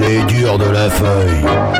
Les durs de la feuille.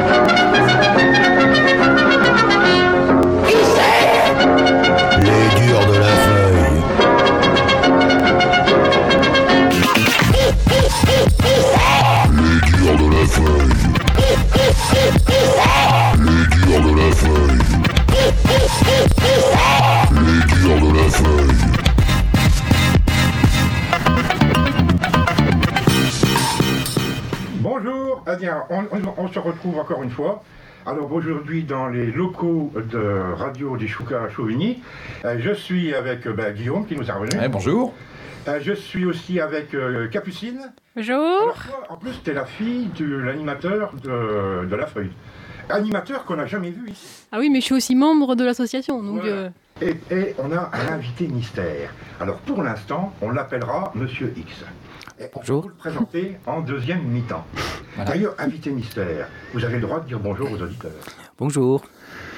Bien, on, on- on se retrouve encore une fois. Alors aujourd'hui dans les locaux de Radio des Choucas à Chauvigny, Euh, je suis avec euh, ben, Guillaume qui nous a revenu. Bonjour. Euh, je suis aussi avec euh, Capucine. Bonjour. Alors toi, en plus, tu es la fille de l'animateur de, de La Feuille. Animateur qu'on n'a jamais vu ici. Ah oui, mais je suis aussi membre de l'association, donc Voilà. euh, Et, et on a un invité mystère. Alors pour l'instant, on l'appellera Monsieur X. Et on va Bonjour. vous le présenter en deuxième mi-temps. Voilà. D'ailleurs, invité mystère, vous avez le droit de dire bonjour aux auditeurs. Bonjour.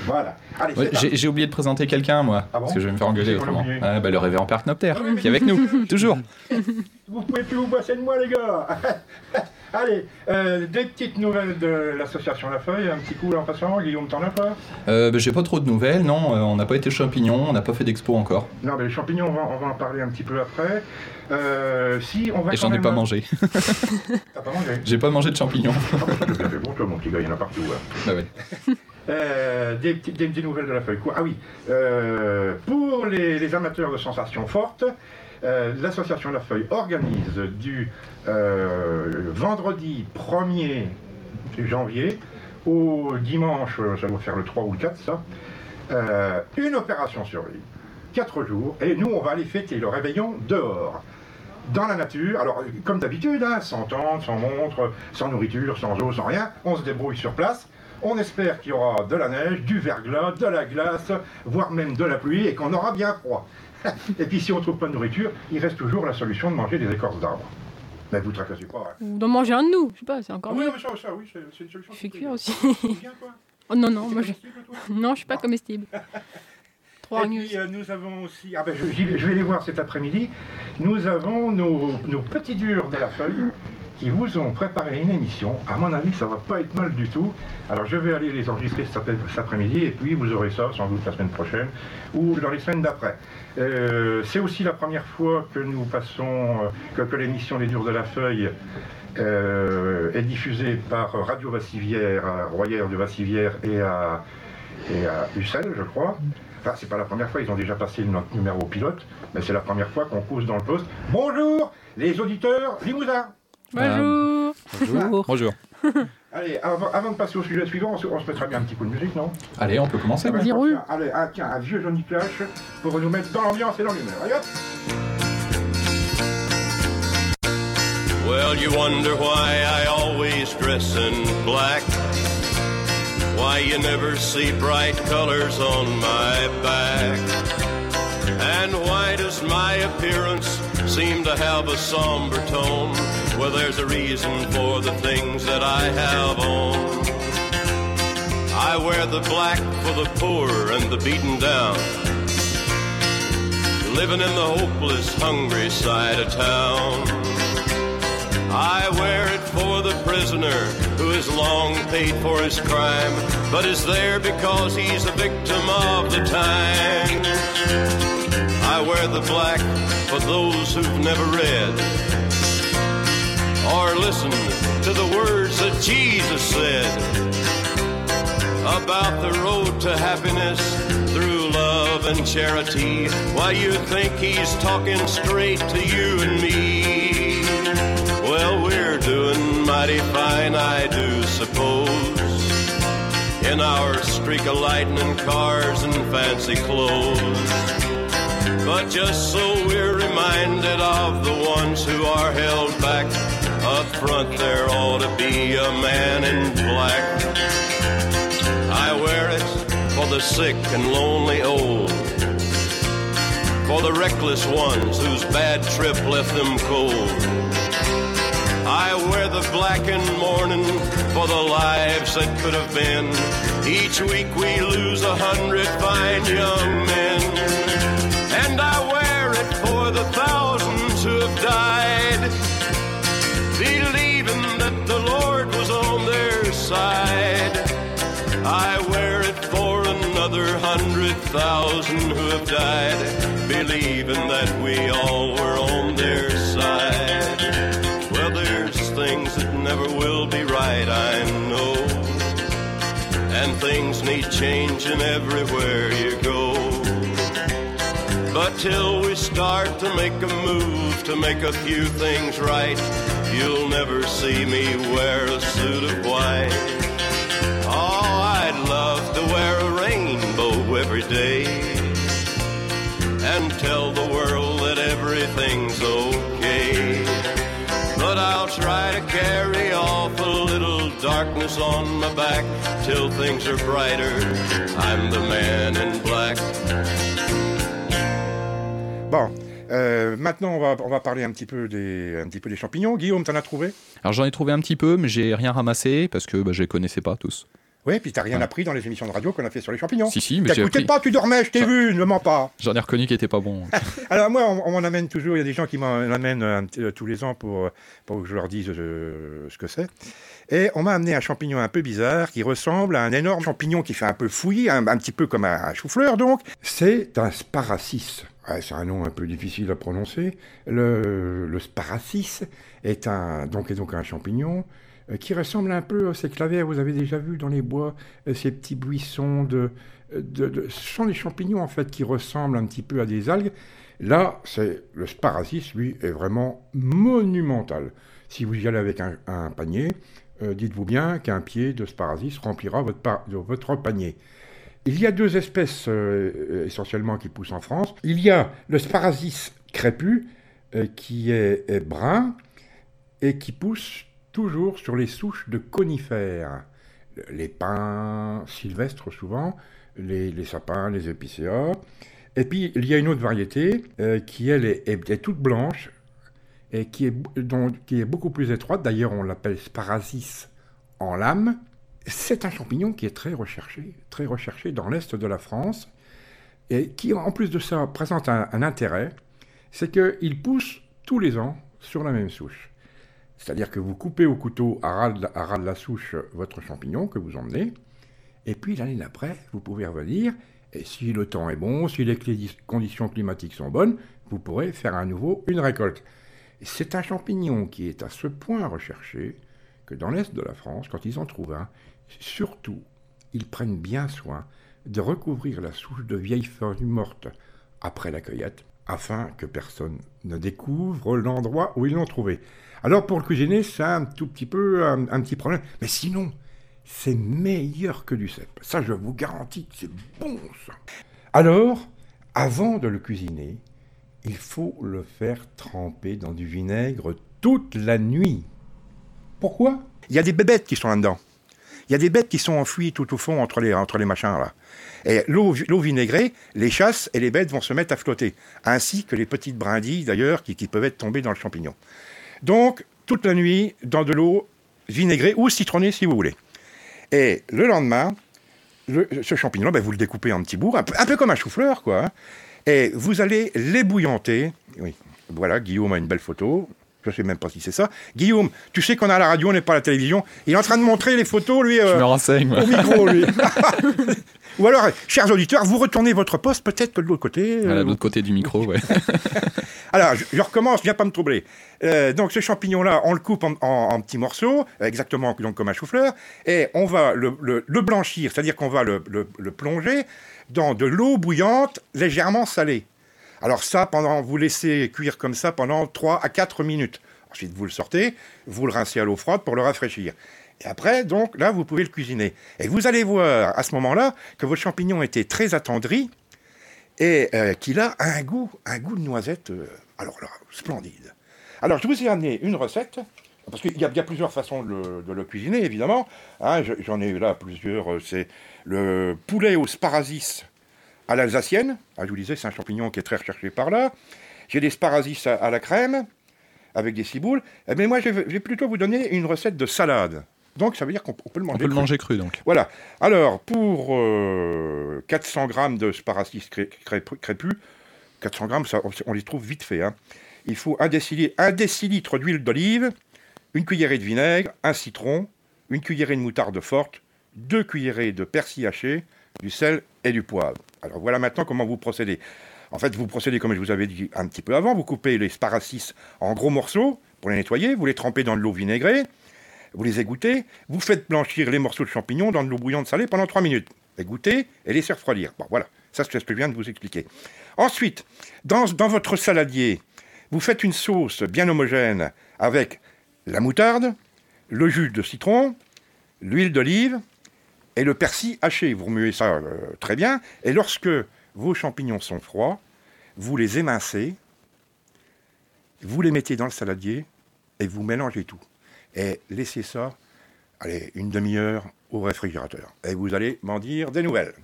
Voilà. Allez, Ouais, j'ai oublié de présenter quelqu'un, moi. Ah bon parce que je vais me faire engueuler autrement. Ah, bah, le révérend Percnopter, Ah oui, mais- qui est avec nous, toujours. Vous pouvez plus vous passer de moi, les gars. Allez, euh, des petites nouvelles de l'association La Feuille, un petit coup là en passant. Guillaume, t'en as pas? Euh, bah, j'ai pas trop de nouvelles, non. euh, on n'a pas été champignons, on n'a pas fait d'expo encore. Non, mais les champignons, on va, on va en parler un petit peu après. Si, on va Et j'en ai pas mangé. T'as pas mangé? J'ai pas mangé de champignons. C'est bien fait pour toi, mon petit gars, il y en a partout. hein. bah ouais. Euh, des, des nouvelles de la feuille. Quoi? Ah oui, euh, pour les, les amateurs de sensations fortes, euh, l'association La Feuille organise du euh, vendredi 1er janvier au dimanche, ça doit faire le 3 ou le 4, ça, euh, une opération survie. 4 jours, et nous, on va aller fêter le réveillon dehors. Dans la nature, alors comme d'habitude, hein, sans tente, sans montre, sans nourriture, sans eau, sans rien, on se débrouille sur place. On espère qu'il y aura de la neige, du verglas, de la glace, voire même de la pluie, et qu'on aura bien froid. et puis si on ne trouve pas de nourriture, il reste toujours la solution de manger des écorces d'arbres. Mais vous tracassez pas. hein. ou d'en manger un de nous, je sais pas, c'est Ah encore oui, mieux. mais ça, ça, oui, c'est une solution. Je fais cuire aussi. Bien, quoi. Oh non, non, moi je... Non, je suis pas comestible. Et puis, euh, nous avons aussi, ah ben, je, je vais les voir cet après-midi, nous avons nos, nos petits durs de la feuille qui vous ont préparé une émission. À mon avis, ça va pas être mal du tout. Alors, je vais aller les enregistrer cet après- cet après-midi et puis vous aurez ça sans doute la semaine prochaine ou dans les semaines d'après. Euh, C'est aussi la première fois que nous passons, euh, que, que l'émission Les Durs de la Feuille euh, est diffusée par Radio Vassivière, à Royère de Vassivière et à, et à Ussel, je crois. Enfin, c'est pas la première fois, ils ont déjà passé notre numéro pilote, mais c'est la première fois qu'on cause dans le poste. Bonjour, les auditeurs limousins Bonjour. Bonjour. Bonjour. Allez, avant, avant de passer au sujet suivant, on se, on se mettra bien un petit coup de musique, non? Allez, on peut commencer. Ah ben, tiens, Allez, ah, tiens, un vieux Johnny Clash pour nous mettre dans l'ambiance et dans l'humeur. Allez hop Well, you wonder why I always dress in black. Why you never see bright colors on my back. And why does my appearance seem to have a somber tone? Well, there's a reason for the things that I have on. I wear the black for the poor and the beaten down. Living in the hopeless, hungry side of town. I wear it for the prisoner who has long paid for his crime, but is there because he's a victim of the time. I wear the black for those who've never read or listened to the words that Jesus said about the road to happiness through love and charity. Why you think he's talking straight to you and me? Well, we're doing mighty fine, I do suppose. In our streak of lightning cars and fancy clothes. But just so we're reminded of the ones who are held back. Up front there ought to be a man in black. I wear it for the sick and lonely old. For the reckless ones whose bad trip left them cold. I wear the black in mourning for the lives that could have been. Each week we lose a hundred fine young men. Thousand who have died, believing that we all were on their side. Well, there's things that never will be right, I know. And things need changing everywhere you go. But till we start to make a move to make a few things right, you'll never see me wear a suit of white. And tell the world that everything's okay. But I'll try to carry off a little darkness on my back till things are brighter. I'm the man in black. Bon, euh, maintenant on va, on va parler un petit, peu des, un petit peu des champignons. Guillaume, t'en as trouvé? Alors j'en ai trouvé un petit peu, mais j'ai rien ramassé parce que bah, je les connaissais pas tous. Oui, puis t'as rien Ouais. appris dans les émissions de radio qu'on a fait sur les champignons. Si, si, mais j'ai T'écoutais appris. pas, tu dormais, je t'ai vu, ne mens pas. J'en ai reconnu qui étaient pas bons. Alors moi, on, on m'en amène toujours, il y a des gens qui m'en amènent euh, euh, tous les ans pour, pour que je leur dise euh, ce que c'est. Et on m'a amené un champignon un peu bizarre qui ressemble à un énorme champignon qui fait un peu fouillis, un, un petit peu comme un, un chou-fleur donc. C'est un sparacis. Ouais, c'est un nom un peu difficile à prononcer. Le, le sparacis est un, donc, est donc un champignon euh, qui ressemble un peu à ces clavières, vous avez déjà vu dans les bois, euh, ces petits buissons de, de, Ce sont des champignons en fait qui ressemblent un petit peu à des algues. Là, c'est le sparacis, lui, est vraiment monumental. Si vous y allez avec un, panier, euh, dites-vous bien qu'un pied de sparacis remplira votre, panier. Il y a deux espèces euh, essentiellement qui poussent en France. Il y a le sparasis crépus, euh, qui est brun et qui pousse toujours sur les souches de conifères. Les pins sylvestres souvent, les, sapins, les épicéas. Et puis il y a une autre variété euh, qui elle est, toute blanche et qui est, dont- qui est beaucoup plus étroite. D'ailleurs on l'appelle sparasis en lame. C'est un champignon qui est très recherché, très recherché dans l'est de la France et qui en plus de ça présente un, un intérêt, c'est qu'il pousse tous les ans sur la même souche. C'est-à-dire que vous coupez au couteau à ras, de la, souche votre champignon que vous emmenez, et puis l'année d'après, vous pouvez revenir, et si le temps est bon, si les conditions climatiques sont bonnes, vous pourrez faire à nouveau une récolte. C'est un champignon qui est à ce point recherché que dans l'est de la France, quand ils en trouvent un, surtout, ils prennent bien soin de recouvrir la souche de vieilles feuilles mortes après la cueillette, afin que personne ne découvre l'endroit où ils l'ont trouvé. Alors pour le cuisiner, c'est un tout petit peu un, un petit problème, mais sinon, c'est meilleur que du cèpe. Ça, je vous garantis que c'est bon, ça. Alors, avant de le cuisiner, il faut le faire tremper dans du vinaigre toute la nuit. Pourquoi? Il y a des bébêtes qui sont là-dedans. Il y a des bêtes qui sont enfuies tout au fond entre les, entre les machins là. Et l'eau vinaigrée les chasse et les bêtes vont se mettre à flotter. Ainsi que les petites brindilles d'ailleurs qui, peuvent être tombées dans le champignon. Donc, toute la nuit, dans de l'eau vinaigrée ou citronnée si vous voulez. Et le lendemain, le- ce champignon, ben, vous le découpez en petits bouts, un peu, un peu comme un chou-fleur, quoi. hein. Et vous allez l'ébouillanter. Oui, voilà, Guillaume a une belle photo. Je sais même pas si c'est ça. Guillaume, tu sais qu'on a la radio, on n'est pas à la télévision. Il est en train de montrer les photos, lui, Je euh, me renseigne. au micro, lui. Ou alors, chers auditeurs, vous retournez votre poste peut-être que de l'autre côté. Euh, de l'autre côté du micro, ouais. alors, je, je recommence, viens pas me troubler. Euh, donc, ce champignon-là, on le coupe en, en- en petits morceaux, exactement donc, comme un chou-fleur, et on va le, le- le blanchir, c'est-à-dire qu'on va le plonger dans de l'eau bouillante légèrement salée. Alors ça, pendant, vous laissez cuire comme ça pendant 3 à 4 minutes. Ensuite, vous le sortez, vous le rincez à l'eau froide pour le rafraîchir. Et après, donc, là, vous pouvez le cuisiner. Et vous allez voir à ce moment-là que votre champignon était très attendri et euh, qu'il a un goût, un goût de noisette, euh, alors là, splendide. Alors, je vous ai amené une recette, parce qu'il y, a- plusieurs façons de le, cuisiner, évidemment. Hein, je- J'en ai là plusieurs. euh, C'est le poulet au sparasis à l'alsacienne. Ah, je vous disais, c'est un champignon qui est très recherché par là. J'ai des sparasis à, à la crème, avec des ciboules. Eh Mais moi, je vais je vais plutôt vous donner une recette de salade. Donc, ça veut dire qu'on on peut le manger. On peut le cru. manger cru, donc. Voilà. Alors, pour euh, 400 grammes de sparacis cré- cré- crépus, 400 grammes, ça, on, on les trouve vite fait. hein. Il faut un décilitre, un décilitre d'huile d'olive, une cuillerée de vinaigre, un citron, une cuillerée de moutarde forte, deux cuillerées de persil haché, du sel et du poivre. Alors voilà maintenant comment vous procédez. En fait, vous procédez comme je vous avais dit un petit peu avant. Vous coupez les sparacis en gros morceaux pour les nettoyer. Vous les trempez dans de l'eau vinaigrée. Vous les égouttez. Vous faites blanchir les morceaux de champignons dans de l'eau bouillante salée pendant 3 minutes. Égouttez et laissez refroidir. Bon, voilà. Ça, c'est ce que je viens de vous expliquer. Ensuite, dans, dans votre saladier, vous faites une sauce bien homogène avec la moutarde, le jus de citron, l'huile d'olive et le persil haché. Vous remuez ça euh, très bien. Et lorsque vos champignons sont froids, vous les émincez, vous les mettez dans le saladier et vous mélangez tout. Et laissez ça, allez, une demi-heure au réfrigérateur. Et vous allez m'en dire des nouvelles.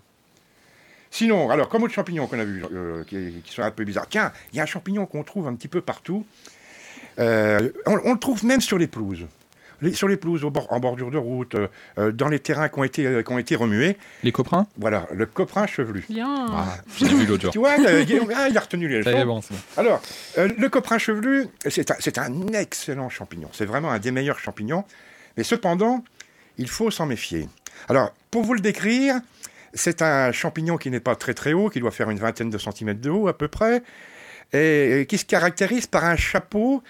Sinon, alors, comme autre champignon qu'on a vu, euh, qui, qui sont un peu bizarres. Tiens, il y a un champignon qu'on trouve un petit peu partout. Euh, on, on le trouve même sur les pelouses. Les- sur les pelouses, au bord- en bordure de route, euh, euh, dans les terrains qui ont été, euh, qui ont été remués. Les coprins? Voilà, le coprin chevelu. Bien. Ah, j'ai vu l'autre jour. Tu vois, le- ah, il a retenu les Ça y est, leçons. bon, c'est bon. Alors, euh, le coprin chevelu, c'est un, c'est un excellent champignon. C'est vraiment un des meilleurs champignons. Mais cependant, il faut s'en méfier. Alors, pour vous le décrire, c'est un champignon qui n'est pas très très haut, qui doit faire une vingtaine de centimètres de haut à peu près, et qui se caractérise par un chapeau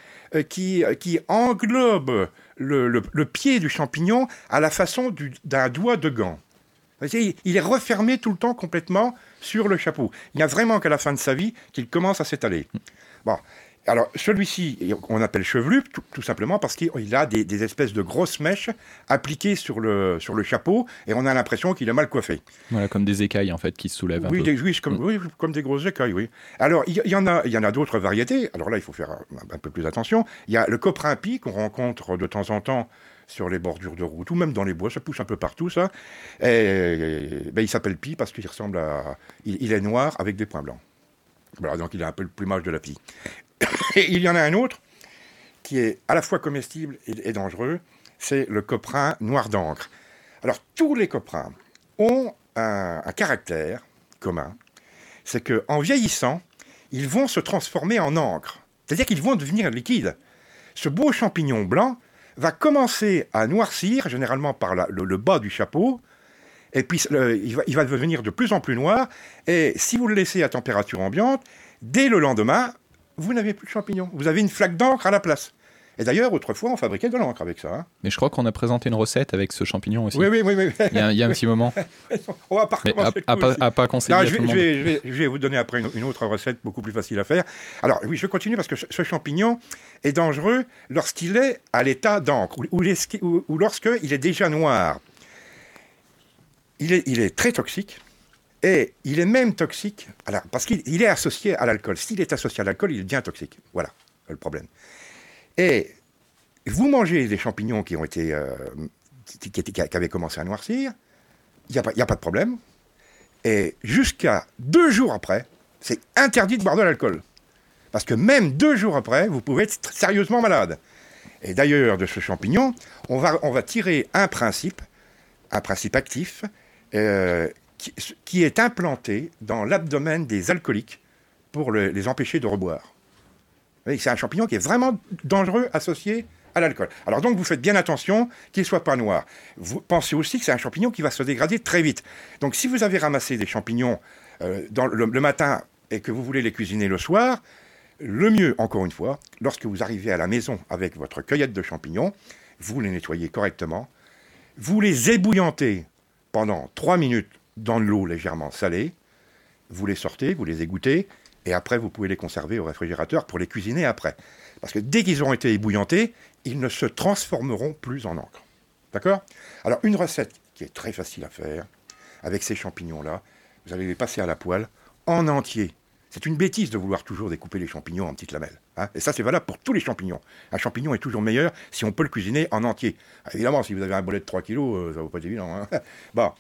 qui, qui englobe le, pied du champignon à la façon du- d'un doigt de gant. Il est refermé tout le temps complètement sur le chapeau. Il n'y a vraiment qu'à la fin de sa vie qu'il commence à s'étaler. Bon, alors celui-ci, on appelle chevelu, tout, tout simplement parce qu'il a des, des espèces de grosses mèches appliquées sur le, sur le chapeau et on a l'impression qu'il est mal coiffé. Voilà, comme des écailles en fait qui se soulèvent un Oui, peu. des, oui, comme, oui, comme des grosses écailles, oui. Alors, il y, en a, il y en a d'autres variétés. Alors là, il faut faire un, un peu plus attention. Il y a le coprimpi qu'on rencontre de temps en temps sur les bordures de route ou même dans les bois. Ça pousse un peu partout, ça. Et, ben, il s'appelle pie parce qu'il ressemble à. Il, il est noir avec des points blancs. Voilà, donc il a un peu le plumage de la pie. Et il y en a un autre qui est à la fois comestible et, dangereux. C'est le coprin noir d'encre. Alors, tous les coprins ont un, caractère commun, c'est qu'en vieillissant, ils vont se transformer en encre. C'est-à-dire qu'ils vont devenir liquides. Ce beau champignon blanc va commencer à noircir, généralement par le, bas du chapeau, et puis va, il va devenir de plus en plus noir, et si vous le laissez à température ambiante, dès le lendemain, vous n'avez plus de champignon. Vous avez une flaque d'encre à la place. Et d'ailleurs, autrefois, on fabriquait de l'encre avec ça. hein. Mais je crois qu'on a présenté une recette avec ce champignon aussi. Oui, oui, oui. oui. Il, y a, il y a un petit moment. on va pas à, recommencer à pas, aussi. à pas conseiller Non, à je, tout vais, le je monde. vais- je vais- je vais vous donner après une, une autre recette beaucoup plus facile à faire. Alors, oui, je continue parce que ce, ce champignon est dangereux lorsqu'il est à l'état d'encre ou, ou ou- ou lorsqu'il est déjà noir. Il est, il est très toxique et il est même toxique alors, parce qu'il il est associé à l'alcool. S'il est associé à l'alcool, il bien toxique. Voilà le problème. Et vous mangez des champignons qui ont été, euh, qui, avaient commencé à noircir, il n'y a pas de problème. Et jusqu'à deux jours après, c'est interdit de boire de l'alcool. Parce que même deux jours après, vous pouvez être sérieusement malade. Et d'ailleurs, de ce champignon, on va, on va tirer un principe, un principe actif, euh, qui, est implanté dans l'abdomen des alcooliques pour le- les empêcher de reboire. C'est un champignon qui est vraiment dangereux associé à l'alcool. Alors donc vous faites bien attention qu'il ne soit pas noir. Vous pensez aussi que c'est un champignon qui va se dégrader très vite. Donc si vous avez ramassé des champignons euh, le, le matin et que vous voulez les cuisiner le soir, le mieux, encore une fois, lorsque vous arrivez à la maison avec votre cueillette de champignons, vous les nettoyez correctement, vous les ébouillantez pendant 3 minutes dans de l'eau légèrement salée, vous les sortez, vous les égouttez, et après vous pouvez les conserver au réfrigérateur pour les cuisiner après. Parce que dès qu'ils auront été ébouillantés, ils ne se transformeront plus en encre. D'accord? Alors une recette qui est très facile à faire, avec ces champignons-là, vous allez les passer à la poêle en entier. C'est une bêtise de vouloir toujours découper les champignons en petites lamelles. hein. Et ça, c'est valable pour tous les champignons. Un champignon est toujours meilleur si on peut le cuisiner en entier. Évidemment, si vous avez un bolet de 3 kilos, euh, ça ne va pas être évident. hein. Bon.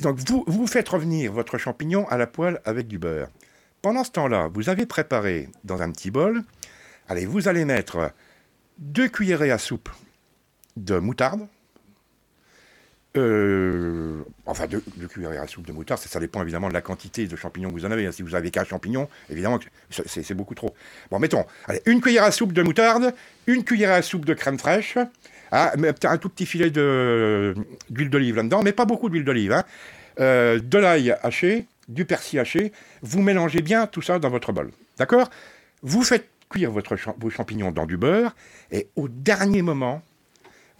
Donc, vous, faites revenir votre champignon à la poêle avec du beurre. Pendant ce temps-là, vous avez préparé dans un petit bol, allez, vous allez mettre deux cuillerées à soupe de moutarde, euh, enfin, deux, cuillerées à soupe de moutarde, ça, ça dépend évidemment de la quantité de champignons que vous en avez. Si vous avez qu'un champignon, évidemment, c'est beaucoup trop. Bon, mettons, allez, une cuillère à soupe de moutarde, une cuillère à soupe de crème fraîche, ah, un tout petit filet de- d'huile d'olive là-dedans, mais pas beaucoup d'huile d'olive. hein. euh, de l'ail haché, du persil haché. Vous mélangez bien tout ça dans votre bol. D'accord? Vous faites cuire vos champignons dans du beurre et au dernier moment,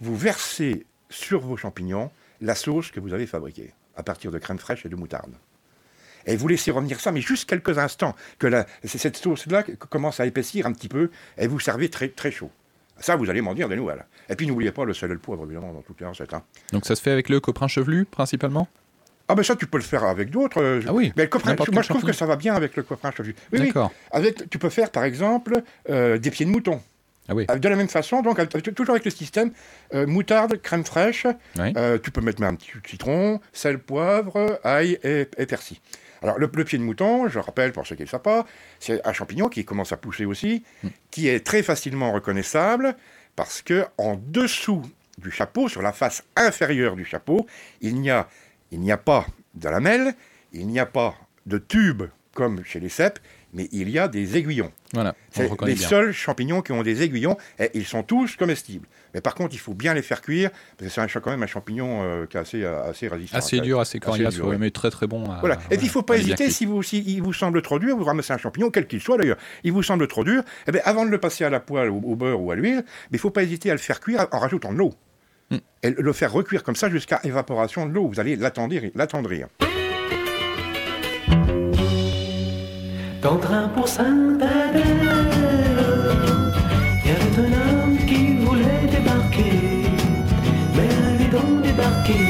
vous versez sur vos champignons la sauce que vous avez fabriquée à partir de crème fraîche et de moutarde. Et vous laissez revenir ça, mais juste quelques instants, que la- cette sauce-là commence à épaissir un petit peu, et vous servez très, très chaud. Ça, vous allez m'en dire des nouvelles. Et puis n'oubliez pas le sel et le poivre, évidemment, dans toutes les recettes. hein. Donc ça se fait avec le coprin chevelu, principalement? Ah ben ça, tu peux le faire avec d'autres. euh, Ah oui, Mais le n'importe moi, je trouve que ça va bien avec le coffrin chevelu. Oui, oui. D'accord. Avec, tu peux faire, par exemple, euh, des pieds de mouton. Ah oui. Euh, De la même façon, donc avec- toujours avec le système euh, moutarde, crème fraîche. Oui. tu peux mettre même un petit citron, sel, poivre, ail et, et persil. Alors le, le pied de mouton, je rappelle pour ceux qui ne le savent pas, c'est un champignon qui commence à pousser aussi, qui est très facilement reconnaissable parce que en dessous du chapeau, sur la face inférieure du chapeau, il n'y a, il n'y a pas de lamelles, il n'y a pas de tube comme chez les cèpes, mais il y a des aiguillons. Voilà, C'est les bien. seuls champignons qui ont des aiguillons, et ils sont tous comestibles. Mais par contre, il faut bien les faire cuire, parce que c'est quand même un champignon euh, qui est assez, euh, assez résistant. Assez Assez- dur, assez coriace, dur, ouais, ouais. mais très très bon. à- Voilà. Et puis, il ne faut pas hésiter, si, vous, si il vous semble trop dur, vous ramassez un champignon, quel qu'il soit d'ailleurs, il vous semble trop dur, eh bien, avant de le passer à la poêle, au, au beurre ou à l'huile, il ne faut pas hésiter à le faire cuire en rajoutant de l'eau. Hmm. Et le faire recuire comme ça jusqu'à évaporation de l'eau. Vous allez l'attendrir. l'attendrir. Dans le train pour Saint-Adèle, il y avait un homme qui voulait débarquer, mais allez donc débarquer.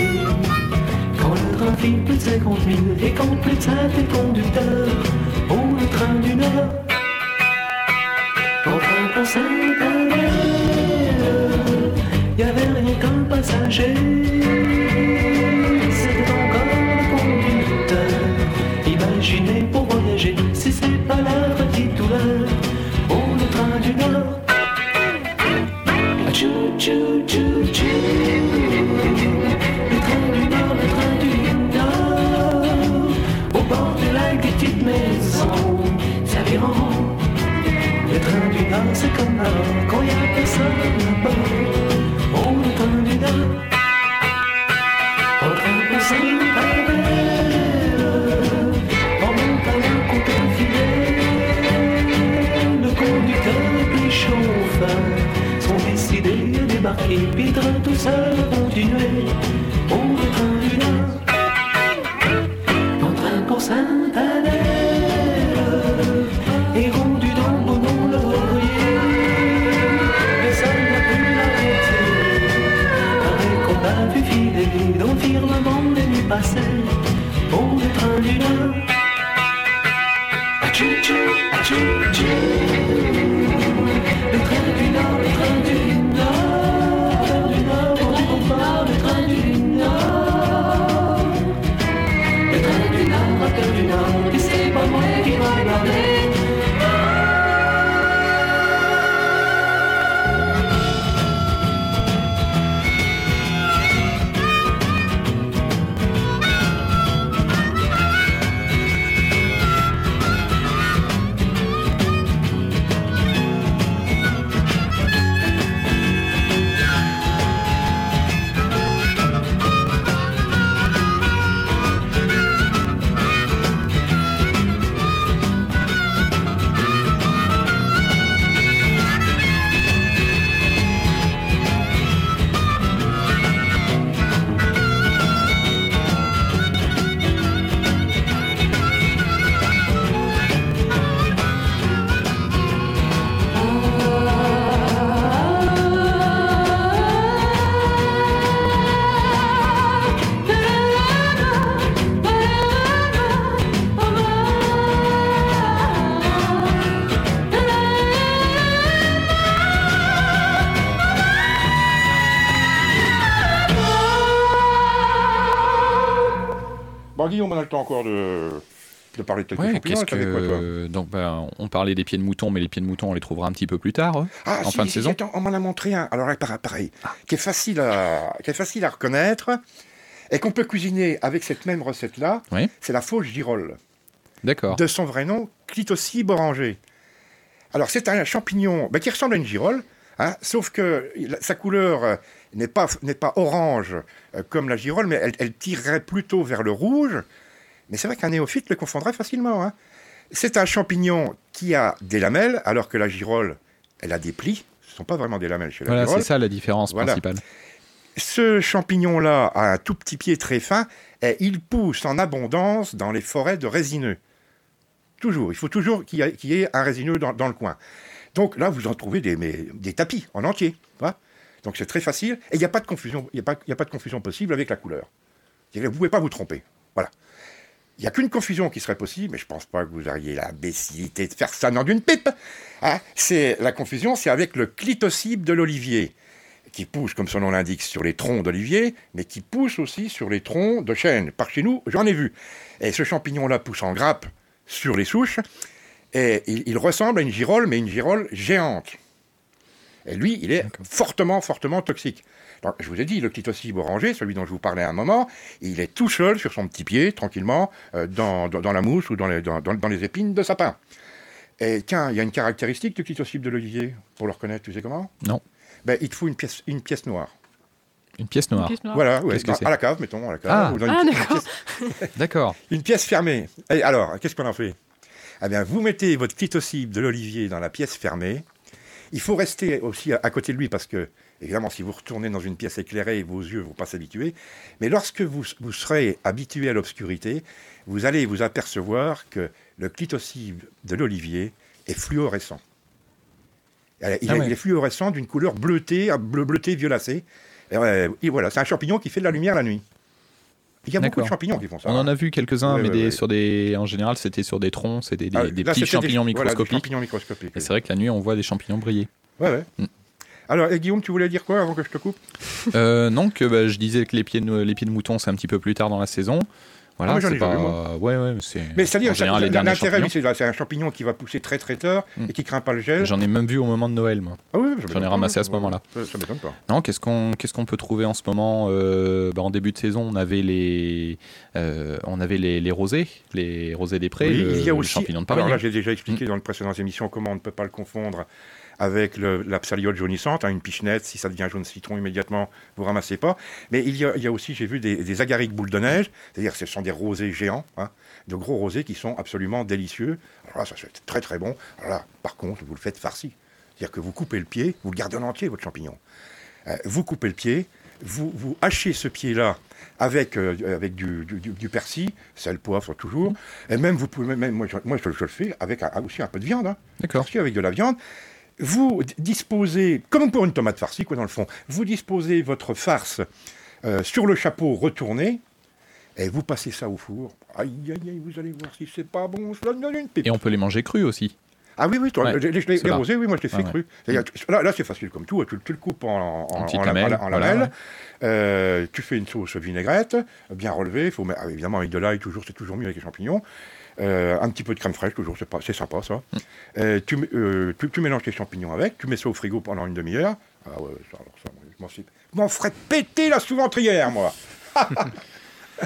Quand le train fit plus de 50 000 et quand plus de 5 et conducteur, oh le train du Nord. Dans train pour Saint-Adèle, débarquer, puis tout seul on a le temps encore de, de parler de quelques Ouais, champignons. quoi, toi? Donc, ben, on parlait des pieds de mouton, mais les pieds de mouton, on les trouvera un petit peu plus tard, eux, Ah, en si, fin de si, saison. attends, on m'en a montré un. Alors, là, pareil, pareil, qui, est facile à, qui est facile à reconnaître et qu'on peut cuisiner avec cette même recette-là. Oui. C'est la fauche girole. D'accord. de son vrai nom, Clitocide orangé. Alors, c'est un champignon bah, qui ressemble à une girole, hein, sauf que sa couleur euh, n'est pas, pas orange euh, comme la girole, mais elle, elle tirerait plutôt vers le rouge. Mais c'est vrai qu'un néophyte le confondrait facilement. hein. C'est un champignon qui a des lamelles, alors que la girole, elle a des plis. Ce ne sont pas vraiment des lamelles chez la Voilà, girole. c'est ça la différence Voilà. principale. Ce champignon-là a un tout petit pied très fin et il pousse en abondance dans les forêts de résineux. Toujours, il faut toujours qu'il y, ait- qu'il y ait un résineux dans, dans le coin. Donc là, vous en trouvez des, mais- des tapis en entier. voilà. Donc c'est très facile et il n'y a pas de confusion. A, pas- il y a pas de confusion possible avec la couleur. Vous ne pouvez pas vous tromper. Voilà. Il n'y a qu'une confusion qui serait possible, mais je ne pense pas que vous auriez l'imbécilité de faire ça dans d'une pipe. Hein c'est la confusion, c'est avec le clitocybe de l'olivier qui pousse, comme son nom l'indique, sur les troncs d'olivier, mais qui pousse aussi sur les troncs de chêne. Par chez nous, j'en ai vu. Et ce champignon-là pousse en grappe sur les souches, et il, il ressemble à une girole, mais une girole géante. Et lui, il est fortement, fortement toxique. Donc, je vous ai dit, le clitocybe orangé, celui dont je vous parlais à un moment, il est tout seul sur son petit pied, tranquillement, euh, dans, dans- dans la mousse ou dans les, dans- dans- dans les épines de sapin. Et tiens, il y a une caractéristique du clitocybe de l'olivier, pour le reconnaître, tu sais comment? Non. ben, Il te faut une pièce, une pièce noire. Une pièce Une noire. pièce noire. Voilà, ouais, Qu'est-ce que dans- c'est? à la cave, mettons, à la cave. Ah. ou dans une, Ah, une d'accord. pièce, D'accord. une pièce fermée. Et alors, qu'est-ce qu'on en fait? Eh bien, vous mettez votre clitocybe de l'olivier dans la pièce fermée. Il faut rester aussi à, à côté de lui parce que, évidemment, si vous retournez dans une pièce éclairée, vos yeux ne vont pas s'habituer. Mais lorsque vous, vous serez habitué à l'obscurité, vous allez vous apercevoir que le clitocybe de l'olivier est fluorescent. Euh, Il, Ah est- ouais. il est fluorescent d'une couleur bleutée, bleu, bleutée violacée. Euh, et voilà, c'est un champignon qui fait de la lumière la nuit. Il y a beaucoup de champignons qui font ça. On en hein. a vu quelques-uns, Ouais, mais ouais, des, ouais. sur des, en général, c'était sur des troncs, c'était des, Ah, des là, petits des- champignons voilà, des microscopiques. champignons microscopiques. Et c'est vrai que la nuit, on voit des champignons briller. Ouais, ouais. Mm. Alors, et Guillaume, tu voulais dire quoi avant que je te coupe? Euh, non, que bah, je disais que les pieds, de, les pieds de mouton, c'est un petit peu plus tard dans la saison. Voilà, Ah, j'en ai pas... vu, moi. Ouais, ouais, mais c'est. Mais c'est-à-dire, l'intérêt, c'est un champignon qui va pousser très très tard Mm. et qui craint pas le gel. J'en ai même vu au moment de Noël, moi. Ah oui, j'en ai ramassé à ce moment-là. Ça, ça m'étonne pas. Non, qu'est-ce qu'on qu'est-ce qu'on peut trouver en ce moment Euh, bah, En début de saison, on avait les euh, on avait les, les rosés, les rosés des prés, Oui, le, il y a le aussi. champignon de Paris. Alors là, j'ai déjà expliqué dans les précédentes émissions comment on ne peut pas le confondre avec le- la psaliote jaunissante, hein, une pichenette, si ça devient jaune citron immédiatement, vous ramassez pas. Mais il y a, il y a aussi, j'ai vu des, des agariques boules de neige, c'est-à-dire ce sont des rosés géants, hein, de gros rosés qui sont absolument délicieux. Alors là, ça c'est très très bon. Alors là, par contre, vous le faites farci. C'est-à-dire que vous coupez le pied, vous le gardez en entier, votre champignon. Euh, vous coupez le pied, vous, vous hachez ce pied-là avec, euh, avec du, du, du- persil, sel, poivre toujours, et même vous pouvez, même, moi, je, moi, je, je le fais avec un- aussi un peu de viande, hein, D'accord. avec de la viande. Vous disposez, comme pour une tomate farcie, quoi, dans le fond, vous disposez votre farce euh, sur le chapeau retourné, et vous passez ça au four. Aïe, aïe, aïe, vous allez voir si c'est pas bon, je donne une pipe. Et on peut les manger crus aussi. Ah oui, oui, toi, Ouais, les, les- les ceux-là. rosés, oui, moi je les fais Ah crus. Là, là, c'est facile comme tout, tu, tu le coupes en, en, En petites en- lamelles, voilà, ouais. Euh, tu fais une sauce vinaigrette, bien relevée, faut mettre- ah, évidemment avec de l'ail, toujours, c'est toujours mieux avec les champignons. Euh, un petit peu de crème fraîche, toujours, c'est, pas, c'est sympa ça. Mm. Euh, tu, euh, tu, tu mélanges tes champignons avec, tu mets ça au frigo pendant une demi-heure. Ah ouais, ça, alors ça, je m'en suis- je m'en ferais péter la sous-ventrière, moi.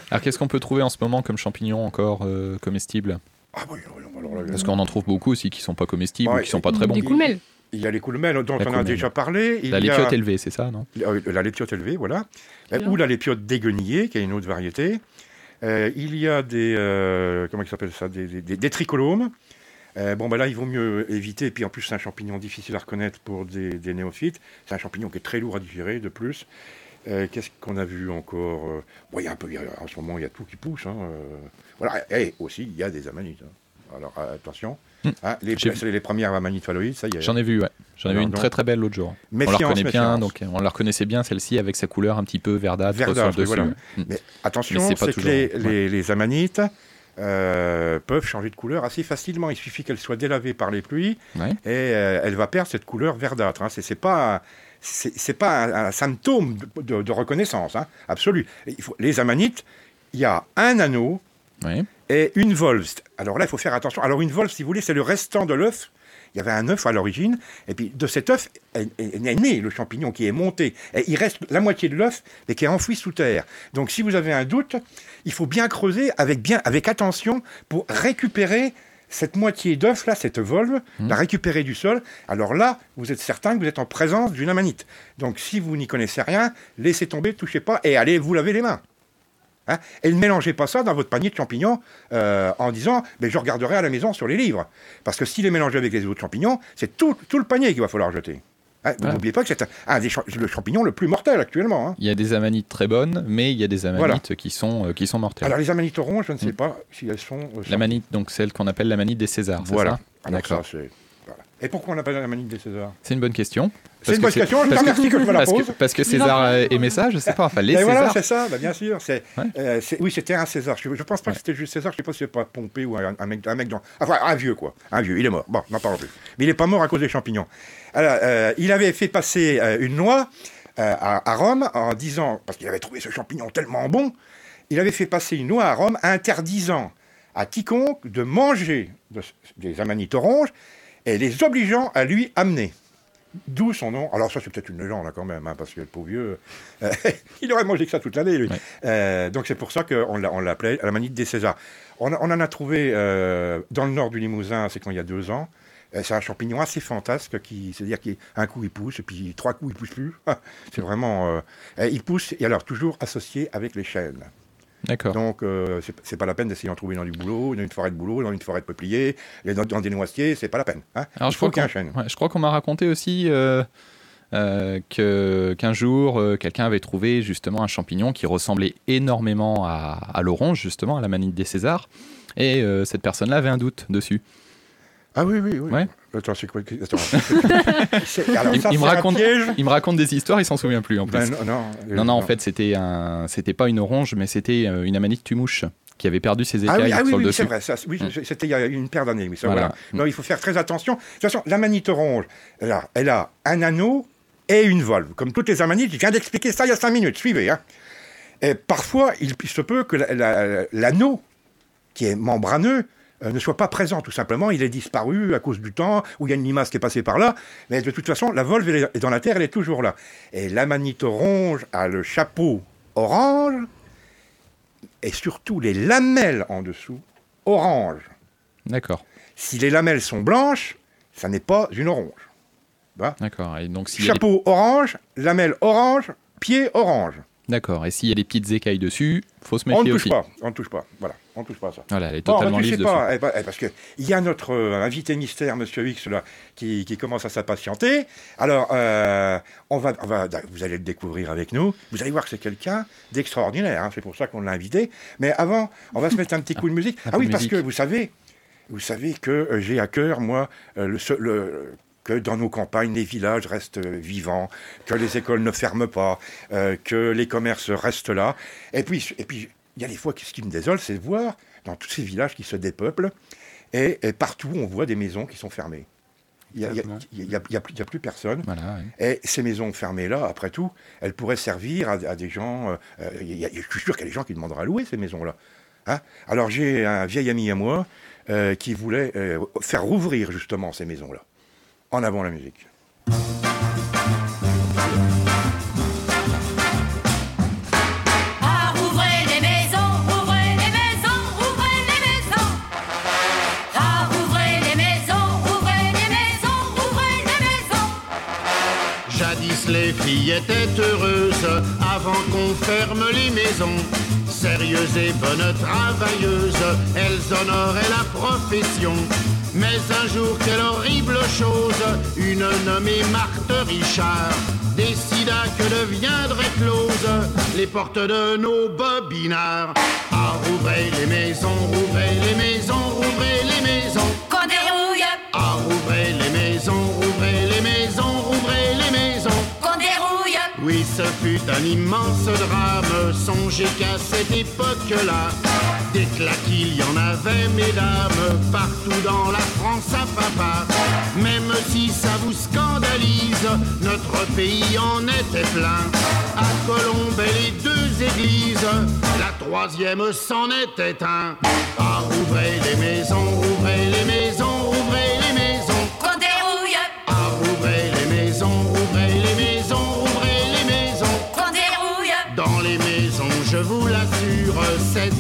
Alors qu'est-ce qu'on peut trouver en ce moment comme champignons encore euh, comestibles? Ah oui, oui, alors là, Parce qu'on en trouve beaucoup aussi qui sont pas comestibles Ouais, ou qui sont pas très bons. Des coulmelles. il y a les coulmelles dont La on a déjà parlé. Il La y a- lépiote élevée, c'est ça, non? La lépiote élevée, voilà. Ou la lépiote déguenillée, qui est une autre variété. Euh, il y a des. euh, comment s'appelle ça Des, des, des- des tricholomes. Euh, bon, ben là, il vaut mieux éviter. Et puis en plus, c'est un champignon difficile à reconnaître pour des, des néophytes. C'est un champignon qui est très lourd à digérer, de plus. Euh, Qu'est-ce qu'on a vu encore bon, il y a un peu, il y a- En ce moment, il y a tout qui pousse. hein, Voilà. Et aussi, il y a des amanites. hein. Alors, attention. Hmm. Hein, les, les premières amanites phalloïdes, ça y est. J'en ai vu, ouais. J'en ai Alors, une très très belle l'autre jour. on la Méfiance, reconnaît bien, méfiance. donc on la reconnaissait bien celle-ci avec sa couleur un petit peu verdâtre, Verdâtre, sur le dessus. voilà. Mm. Mais attention, c'est que toujours- les, ouais. les- les amanites euh, peuvent changer de couleur assez facilement. Il suffit qu'elles soient délavées par les pluies Ouais. et euh, elle va perdre cette couleur verdâtre. Hein. C'est pas, un- c'est pas un, un symptôme de, de- de reconnaissance hein, absolue. Il faut, les amanites, il y a un anneau et une volve. Alors là, il faut faire attention. Alors une volve, si vous voulez, c'est le restant de l'œuf. Il y avait un œuf à l'origine, et puis de cet œuf est, est- est né le champignon qui est monté. Et il reste la moitié de l'œuf, mais qui est enfoui sous terre. Donc si vous avez un doute, il faut bien creuser avec, bien, avec attention pour récupérer cette moitié d'œuf là, cette volve, Mhm. la récupérer du sol, alors là, vous êtes certain que vous êtes en présence d'une amanite. Donc si vous n'y connaissez rien, laissez tomber, touchez pas et allez vous laver les mains. Hein et ne mélangez pas ça dans votre panier de champignons euh, en disant mais je regarderai à la maison sur les livres. Parce que s'il est mélangé avec les autres champignons, c'est tout, tout le panier qu'il va falloir jeter. Hein, vous Ouais. N'oubliez pas que c'est un, un des champ- le champignon le plus mortel actuellement. hein. Il y a des amanites très bonnes, mais il y a des amanites qui sont qui sont mortelles. Alors les amanites oranges, je ne sais pas si elles sont. euh, L'amanite, donc celle qu'on appelle l'amanite des Césars. Voilà. ça? Alors D'accord. ça, c'est- voilà. Et pourquoi on appelle la manite des Césars C'est une bonne question. C'est une bonne question, je te remercie que je me la parce que, pose. parce que César aimait ça, je sais pas. Enfin, les Et voilà, Césars. c'est ça, bah, bien sûr. Ouais. euh, oui, c'était un César. Je, je pense pas Ouais. que c'était juste César. Je sais pas si c'est pas Pompée ou un, un mec, un mec dans. Enfin, un vieux, quoi. Un vieux. Il est mort. Bon, n'en parlons plus. Mais il n'est pas mort à cause des champignons. Alors, euh, il avait fait passer euh, une loi à, à Rome en disant, parce qu'il avait trouvé ce champignon tellement bon, il avait fait passer une loi à Rome interdisant à quiconque de manger de- des amanites oranges et les obligeant à lui amener. D'où son nom. Alors ça, c'est peut-être une légende là, quand même, hein, parce que le pauvre vieux, euh, il aurait mangé que ça toute l'année, lui. Ouais. Euh, donc c'est pour ça qu'on l'a- on l'appelait la manite des Césars. On, en a trouvé euh, dans le nord du Limousin, c'est quand il y a deux ans. C'est un champignon assez fantasque, qui, c'est-à-dire qu'un coup il pousse, et puis trois coups il pousse plus. c'est vraiment. il pousse, et alors toujours associé avec les chênes. D'accord. Donc, euh, c'est- pas la peine d'essayer d'en trouver dans du boulot, dans une forêt de boulot, dans une forêt de peupliers, et dans, dans des noisetiers, c'est pas la peine. Hein Alors, il je faut crois ouais, je crois qu'on m'a raconté aussi euh, euh, que qu'un jour, euh, quelqu'un avait trouvé justement un champignon qui ressemblait énormément à, à l'orange, justement, à la manite des Césars. Et euh, cette personne-là avait un doute dessus. Ah oui, oui, oui. Ouais. Attends, c'est quoi Attends. Alors, Il, ça, il me raconte, piège. il me raconte des histoires, il s'en souvient plus en plus. Ben, non, non, euh, non, non, en fait, c'était un, c'était pas une orange, mais c'était euh, une amanite tumouche qui avait perdu ses Ah écailles oui, ah oui, sur oui, le c'est vrai. ça, oui, Mm. c'était il y a une paire d'années. Oui, ça, Voilà. voilà. Non, il faut faire très attention. De toute façon, l'amanite orange, elle a, elle a un anneau et une volve. Comme toutes les amanites, je viens d'expliquer ça il y a cinq minutes. Suivez. Hein. Et parfois, il se peut que la- la- l'anneau, qui est membraneux, euh, ne soit pas présent, tout simplement. Il est disparu à cause du temps, ou il y a une limace qui est passée par là. Mais de toute façon, la volve est dans la terre, elle est toujours là. Et l'amanite orange a le chapeau orange, et surtout les lamelles en dessous, orange. D'accord, Si les lamelles sont blanches, ça n'est pas une orange. d'accord. Et donc, a des- Chapeau orange, lamelles orange, pied orange. D'accord. Et s'il y a des petites écailles dessus, faut se On ne méfier touche aussi. pas, on ne touche pas. Voilà, on ne touche pas à ça. Voilà, elle est Non, totalement tu lisse sais dessus. pas, eh ben, eh, parce que il y a notre euh, invité mystère, Monsieur X, là, qui, qui commence à s'impatienter. Alors, euh, on va, on va, vous allez le découvrir avec nous. Vous allez voir que c'est quelqu'un d'extraordinaire. hein, c'est pour ça qu'on l'a invité. Mais avant, on va se mettre un petit coup de musique. Ah oui, parce musique. que vous savez, vous savez que euh, j'ai à cœur, moi, le- que dans nos campagnes, les villages restent euh, vivants, que les écoles ne ferment pas, euh, que les commerces restent là. Et puis, et puis, il y a des fois, ce qui me désole, c'est de voir dans tous ces villages qui se dépeuplent, et, et partout, on voit des maisons qui sont fermées. Il n'y a, plus- personne. Voilà. Et ces maisons fermées-là, après tout, elles pourraient servir à, à des gens. euh, euh, il y a- je suis sûr qu'il y a des gens qui demanderaient à louer ces maisons-là. Hein Alors j'ai un vieil ami à moi euh, qui voulait euh, faire rouvrir justement ces maisons-là. En avant la musique. Ah, ouvrez les maisons, ouvrez les maisons, ouvrez les maisons. Ah, ouvrez les maisons, ouvrez les maisons, ouvrez les maisons. Jadis les filles étaient heureuses avant qu'on ferme les maisons. Sérieuses et bonnes travailleuses, elles honoraient la profession. Mais un jour, quelle horrible chose, une nommée Marthe Richard décida que deviendraient closes les portes de nos bobinards. Ah, rouvrez les maisons, rouvrez les maisons, rouvrez les maisons. Qu'on dérouille, Ah, rouvrez les maisons, ce fut un immense drame. Songez qu'à cette époque-là, des claques il y en avait, mesdames, partout dans la France à papa. Même si ça vous scandalise, notre pays en était plein. À Colombes et les deux églises, la troisième s'en était un.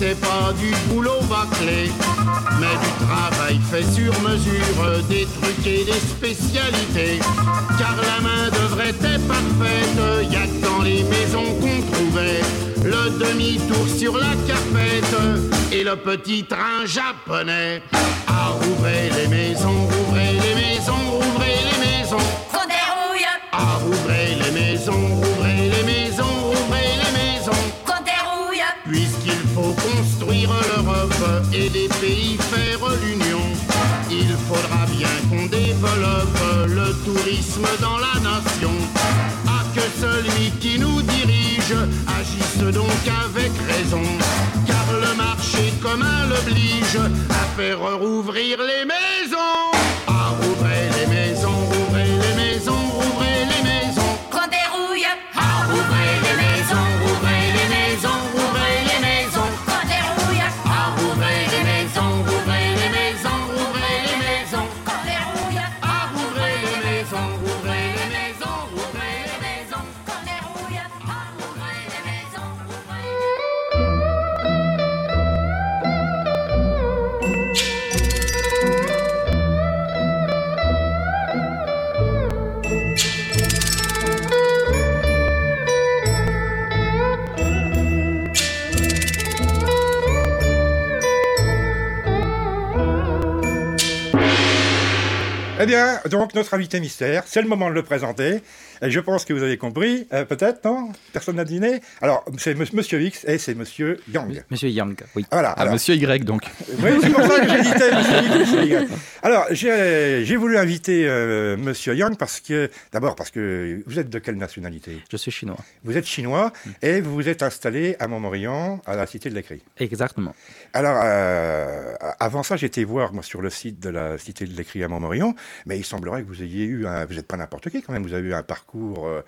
C'était pas du boulot bâclé. Mais du travail fait sur mesure, des trucs et des spécialités. Car la main devrait être parfaite, y a dans les maisons qu'on trouvait. Le demi-tour sur la carpette et le petit train japonais. Ah, ouvrez les maisons, ouvrez les maisons, ouvrez les maisons. Agisse donc avec raison, car le marché commun l'oblige à faire rouvrir les maisons. Bien, donc notre invité mystère, c'est le moment de le présenter. Et je pense que vous avez compris, euh, peut-être, non? Personne n'a deviné Alors, c'est M- Monsieur X et c'est Monsieur Yang. Monsieur Yang, oui. Voilà. Ah, alors- monsieur Y, donc. Oui, c'est pour ça que j'hésitais, Monsieur Y. Alors, j'ai j'ai voulu inviter euh, Monsieur Yang parce que, d'abord, parce que vous êtes de quelle nationalité? Je suis chinois. Vous êtes chinois et vous vous êtes installé à Montmorillon, à la Cité de l'Écrit. Exactement. Alors, euh, avant ça, j'étais voir moi, sur le site de la Cité de l'Écrit à Montmorillon, mais il semblerait que vous ayez eu un... Vous n'êtes pas n'importe qui quand même, vous avez eu un parcours, euh,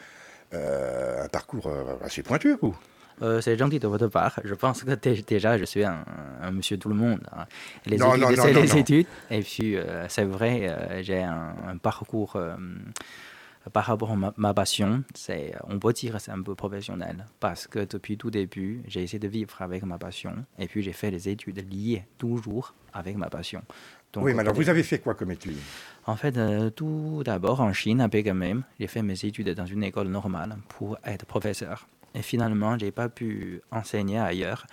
euh, un parcours euh, assez pointu, vous. Euh, c'est gentil de votre part. Je pense que dé- déjà, je suis un, un monsieur tout le monde. hein. Les Non, études, non, non, les études. Et puis, euh, c'est vrai, euh, j'ai un, un parcours par rapport à ma, ma passion. C'est, on peut dire, c'est un peu professionnel. Parce que depuis tout début, j'ai essayé de vivre avec ma passion. Et puis, j'ai fait les études liées toujours avec ma passion. Donc, oui, mais alors euh, vous avez fait quoi comme étude? En fait, euh, tout d'abord en Chine, à Pékin même, j'ai fait mes études dans une école normale pour être professeur. Et finalement, j'ai pas pu enseigner ailleurs.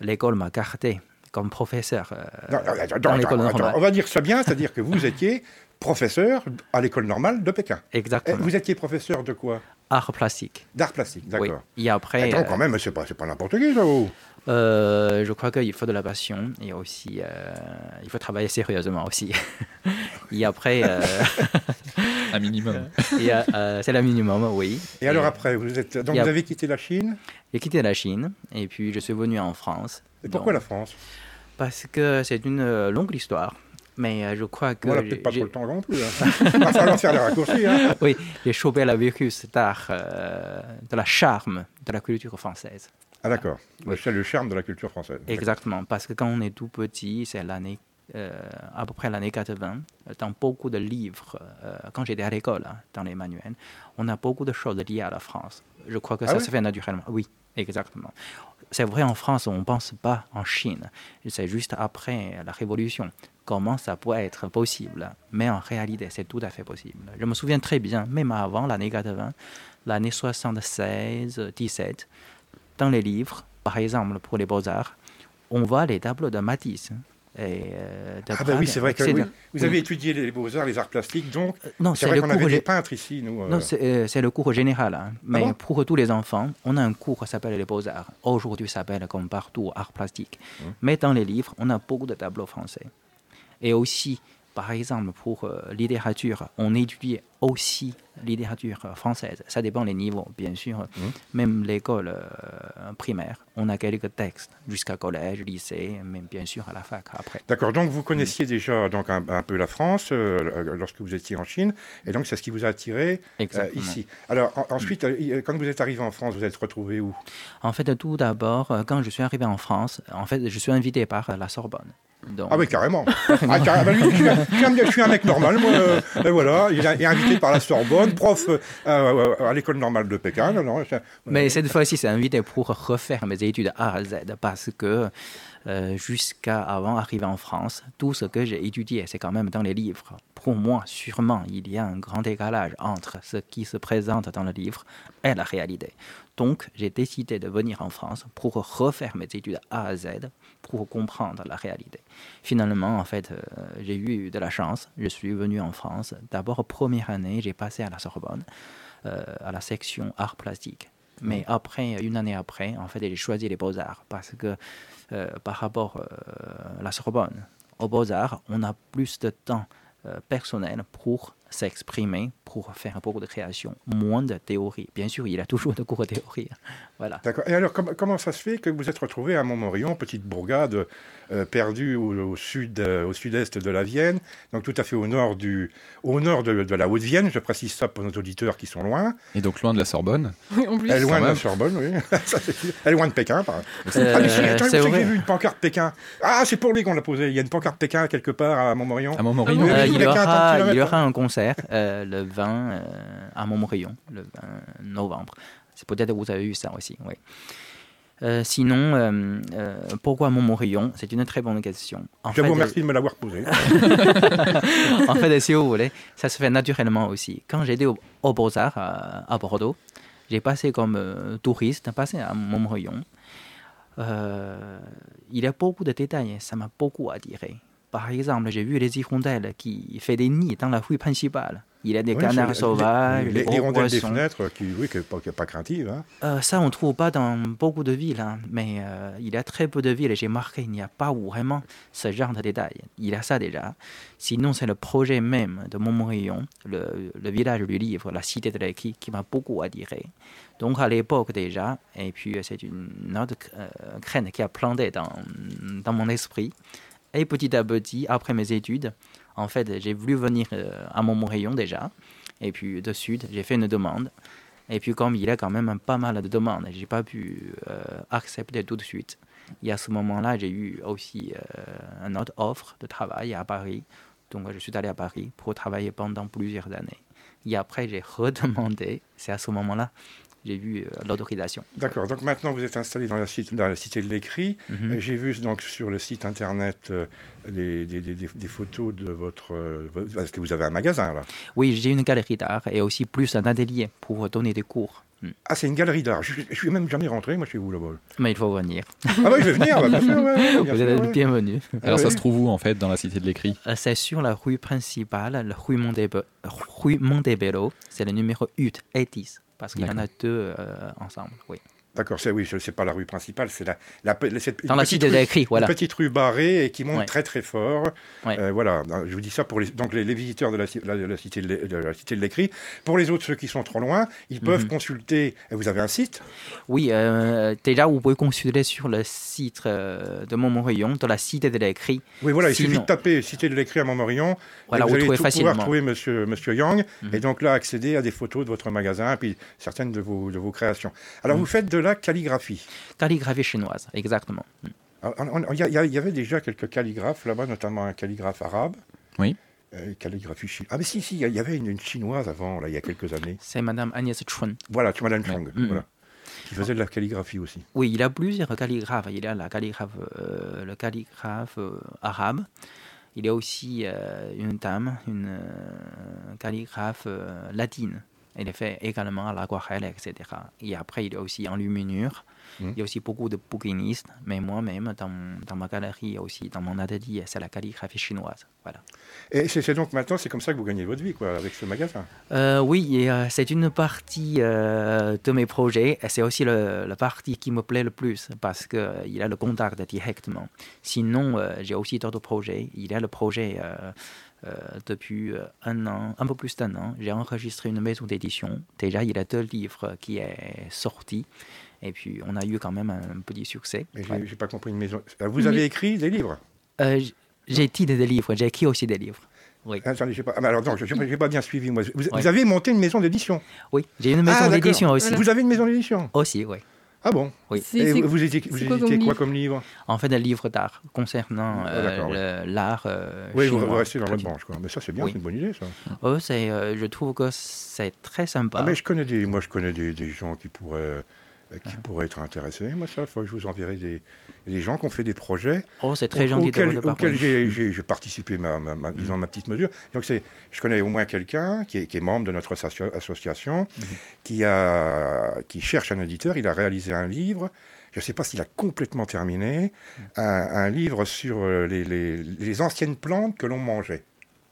L'école m'a gardé comme professeur euh, Non, non, dans l'école normale. On va dire ça bien, c'est-à-dire que vous étiez professeur à l'école normale de Pékin. Et Exactement. vous étiez professeur de quoi? Art plastique. D'art plastique, Oui. d'accord. Et après, Attends, euh, quand même, c'est pas, c'est pas n'importe qui, ça. vous. Euh, je crois qu'il faut de la passion et aussi, euh, il faut travailler sérieusement aussi. et après, euh, Un minimum. euh, c'est le minimum, oui. Et alors après, vous êtes, donc avez quitté la Chine? J'ai quitté la Chine et puis je suis venu en France. Et pourquoi Donc, la France? Parce que c'est une longue histoire. Mais je crois que. On n'a peut-être pas trop le temps non plus. Hein. Il va falloir faire des raccourcis. Hein. Oui, j'ai chopé la virus d'art, euh, de la charme de la culture française. Ah d'accord. C'est le charme de la culture française. Exactement, parce que quand on est tout petit, c'est l'année, euh, à peu près l'année 80, dans beaucoup de livres, euh, quand j'étais à l'école, hein, dans les manuels, on a beaucoup de choses liées à la France. Je crois que Ah ça se fait naturellement. Oui, exactement. C'est vrai en France, on ne pense pas en Chine. C'est juste après la Révolution. Comment ça peut être possible? Mais en réalité, c'est tout à fait possible. Je me souviens très bien, même avant l'année 80, l'année 76, 17, dans les livres, par exemple pour les beaux-arts, on voit les tableaux de Matisse. Et, euh, de Ah ben oui, c'est vrai que oui. vous Oui. avez étudié les beaux-arts, les arts plastiques, donc Non, c'est vrai qu'on avait des peintres ici, nous. euh. Non, c'est euh, le cours général. hein. Mais bon? pour tous les enfants, on a un cours qui s'appelle les beaux-arts. Aujourd'hui, ça s'appelle comme partout art plastique. Mmh. Mais dans les livres, on a beaucoup de tableaux français. Et aussi, par exemple, pour euh, littérature, on étudie aussi littérature euh, française. Ça dépend des niveaux, bien sûr. Mmh. Même l'école euh, primaire, on a quelques textes jusqu'à collège, lycée, même bien sûr à la fac après. D'accord, donc vous connaissiez déjà donc un, un peu la France euh, lorsque vous étiez en Chine, et donc c'est ce qui vous a attiré euh, ici. Alors en- ensuite, euh, quand vous êtes arrivé en France, vous êtes retrouvé où? En fait, tout d'abord, quand je suis arrivé en France, en fait, je suis invité par la Sorbonne. Donc, Ah oui, carrément. Ah, carrément. Lui, je, suis un, je suis mec normal, moi. et voilà, il est invité par la Sorbonne, prof euh, euh, à l'école normale de Pékin. Non, Mais cette fois-ci, c'est invité pour refaire mes études A à Z parce que euh, jusqu'à avant d'arriver en France. Tout ce que j'ai étudié, c'est quand même dans les livres. Pour moi, sûrement, il y a un grand décalage entre ce qui se présente dans le livre et la réalité. Donc, j'ai décidé de venir en France pour refaire mes études A à Z, pour comprendre la réalité. Finalement, en fait, euh, j'ai eu de la chance. Je suis venu en France. D'abord, première année, j'ai passé à la Sorbonne, euh, à la section art plastique. Mais après, une année après, en fait, choisi les beaux-arts parce que euh, par rapport euh, à la Sorbonne, aux beaux-arts, on a plus de temps euh, personnel pour s'exprimer, pour faire beaucoup de création, moins de théorie. Bien sûr, il y a toujours de cours de théorie. Voilà. D'accord. Et alors, com- comment ça se fait que vous êtes retrouvé à Montmorillon, petite bourgade euh, perdue au, au sud, euh, au sud-est de la Vienne, donc tout à fait au nord du, au nord de, de la Haute-Vienne. Je précise ça pour nos auditeurs qui sont loin. Et donc loin de la Sorbonne. Oui, en plus. Elle est loin de la. Sorbonne, oui. Ça. Elle est loin de Pékin, par exemple. Euh, ah, j'ai vu une pancarte Pékin. Ah, c'est pour lui qu'on l'a posée. Il y a une pancarte Pékin quelque part à Montmorillon. À Montmorillon. Euh, il, y aura, il y aura un concert euh, le 20 euh, à Montmorillon, le 20 novembre. C'est peut-être que vous avez vu ça aussi. Oui. Euh, sinon, euh, euh, pourquoi Montmorillon? C'est une très bonne question. En Je vous fait, remercie de me l'avoir posée. en fait, si vous voulez, ça se fait naturellement aussi. Quand j'étais au, au Beaux-Arts à, à Bordeaux, j'ai passé comme euh, touriste, passé à Montmorillon. Euh, il y a beaucoup de détails, ça m'a beaucoup attiré. Par exemple, j'ai vu les hirondelles qui font des nids dans la rue principale. Il y a des Oui, canards sauvages, les, les, les, gros rondelles des fenêtres, qui, oui, qui n'est pas, pas craintive. Hein. Euh, ça, on ne trouve pas dans beaucoup de villes, hein, mais euh, il y a très peu de villes, j'ai marqué, il n'y a pas vraiment ce genre de détails. Il y a ça déjà. Sinon, c'est le projet même de Montmorillon, le, le village du livre, la cité de l'écrit, qui m'a beaucoup attiré. Donc, à l'époque déjà, et puis euh, c'est une autre euh, qui a planté dans, dans mon esprit. Et petit à petit, après mes études, en fait, j'ai voulu venir euh, à Montmorillon déjà. Et puis de suite, j'ai fait une demande. Et puis comme il y a quand même pas mal de demandes, j'ai pas pu euh, accepter tout de suite. Et à ce moment-là, j'ai eu aussi euh, une autre offre de travail à Paris. Donc je suis allé à Paris pour travailler pendant plusieurs années. Et après, j'ai redemandé. C'est à ce moment-là j'ai eu euh, l'autorisation. D'accord. Donc maintenant, vous êtes installé dans la, cité, dans la cité de l'écrit. Mhm. Euh, J'ai vu donc sur le site internet euh, des, des- des- des- des photos de votre. euh, parce que vous avez un magasin là. Oui, j'ai une galerie d'art et aussi plus un atelier pour donner des cours. Mm. Ah, c'est une galerie d'art. Je, je suis même jamais rentré, moi, chez vous là-bas. Mais il faut venir. Ah, oui, je vais venir, bah, bien sûr. ouais, ouais, bien Vous sûr, êtes ouais. bienvenus. Alors Ah ça oui. se trouve où en fait dans la cité de l'écrit? C'est sur la rue principale, la rue Montebe- rue Montebello. C'est le numéro 8 et 10. Parce qu'il y en a deux euh, ensemble. Oui. D'accord, c'est oui, c'est pas la rue principale, c'est la, Dans la petite rue- de l'écrit, voilà. Une petite rue barrée et qui monte Ouais. très très fort. Ouais. Euh, voilà, je vous dis ça pour les, donc les, les visiteurs de la, ci- la- la cité de l'é- de la cité de l'écrit. Pour les autres, ceux qui sont trop loin, ils peuvent Mhm. consulter. et Vous avez un site? Oui, euh, déjà, vous pouvez consulter sur le site euh, de Montmorillon, de la cité de l'écrit. Oui, voilà, il suffit Sinon- de taper Cité de l'écrit à Montmorillon. Voilà, et vous vous allez trouvez tout facilement. pouvoir trouver Monsieur, Monsieur Yang. Mhm. Et donc là, accéder à des photos de votre magasin et puis certaines de vos, de vos créations. Alors, Mhm. vous faites de la calligraphie. Calligraphie chinoise, exactement. Mm. On- Il y, avait déjà quelques calligraphes là-bas, notamment un calligraphe arabe. Oui. Euh, calligraphie chinoise. Ah, mais si, si, il y avait une, une chinoise avant, là, il y a quelques années. C'est Madame Agnès Chun. Voilà, tu Madame Chong, Mhm. voilà. Qui faisait de la calligraphie aussi. Oui, il a plusieurs calligraphes. Il y a la calligraphe, euh, le calligraphe euh, arabe. Il y a aussi une dame, une calligraphe latine. Elle est fait également à l'aquarelle, etc. Et après, il y a aussi en luminure. Mhm. Il y a aussi beaucoup de bouquinistes. Mais moi-même, dans, dans ma galerie, aussi dans mon atelier, c'est la calligraphie chinoise. Voilà. Et c'est donc maintenant, c'est comme ça que vous gagnez votre vie, quoi, avec ce magasin? Euh, oui, euh, c'est une partie euh, de mes projets. et C'est aussi le- la partie qui me plaît le plus parce qu'il a le contact directement. Sinon, j'ai aussi d'autres projets. Il y a le projet depuis euh, un an, un peu plus d'un an. J'ai enregistré une maison d'édition. Déjà, il y a deux livres qui est sorti. Et puis, on a eu quand même un petit succès. Mais Ouais. j'ai pas compris une maison. Euh, Vous avez écrit des livres Euh, j'ai écrit des livres, j'ai écrit aussi des livres. Oui, Ah, pas. ah, alors non, je n'ai pas bien suivi moi. Vous, avez monté une maison d'édition. oui. j'ai une maison Ah, d'édition aussi. Vous avez une maison d'édition Aussi, oui. Ah bon Oui. Et vous, vous éditez, vous quoi éditez comme quoi livre comme livre En fait, des livres d'art concernant Ah, euh, l'art. euh, Oui, vous, chinois, vous restez dans votre traditionnel. branche, quoi. Mais ça, c'est bien, Oui. c'est une bonne idée, ça. Oh, c'est, euh, je trouve que c'est très sympa. Ah, mais je connais des, moi, je connais des, des gens qui pourraient qui pourraient être intéressés. Moi, ça, faut que je vous enverrai des, des gens qui ont fait des projets Oh, c'est très au- gentil de auxquels, j'ai- participé, ma, ma, ma- disons, ma petite mesure. Donc, je connais au moins quelqu'un qui est, qui est membre de notre associa- association, Mhm. qui, a, qui cherche un éditeur. Il a réalisé un livre. Je ne sais pas s'il a complètement terminé. Un, un livre sur euh, les, les- les anciennes plantes que l'on mangeait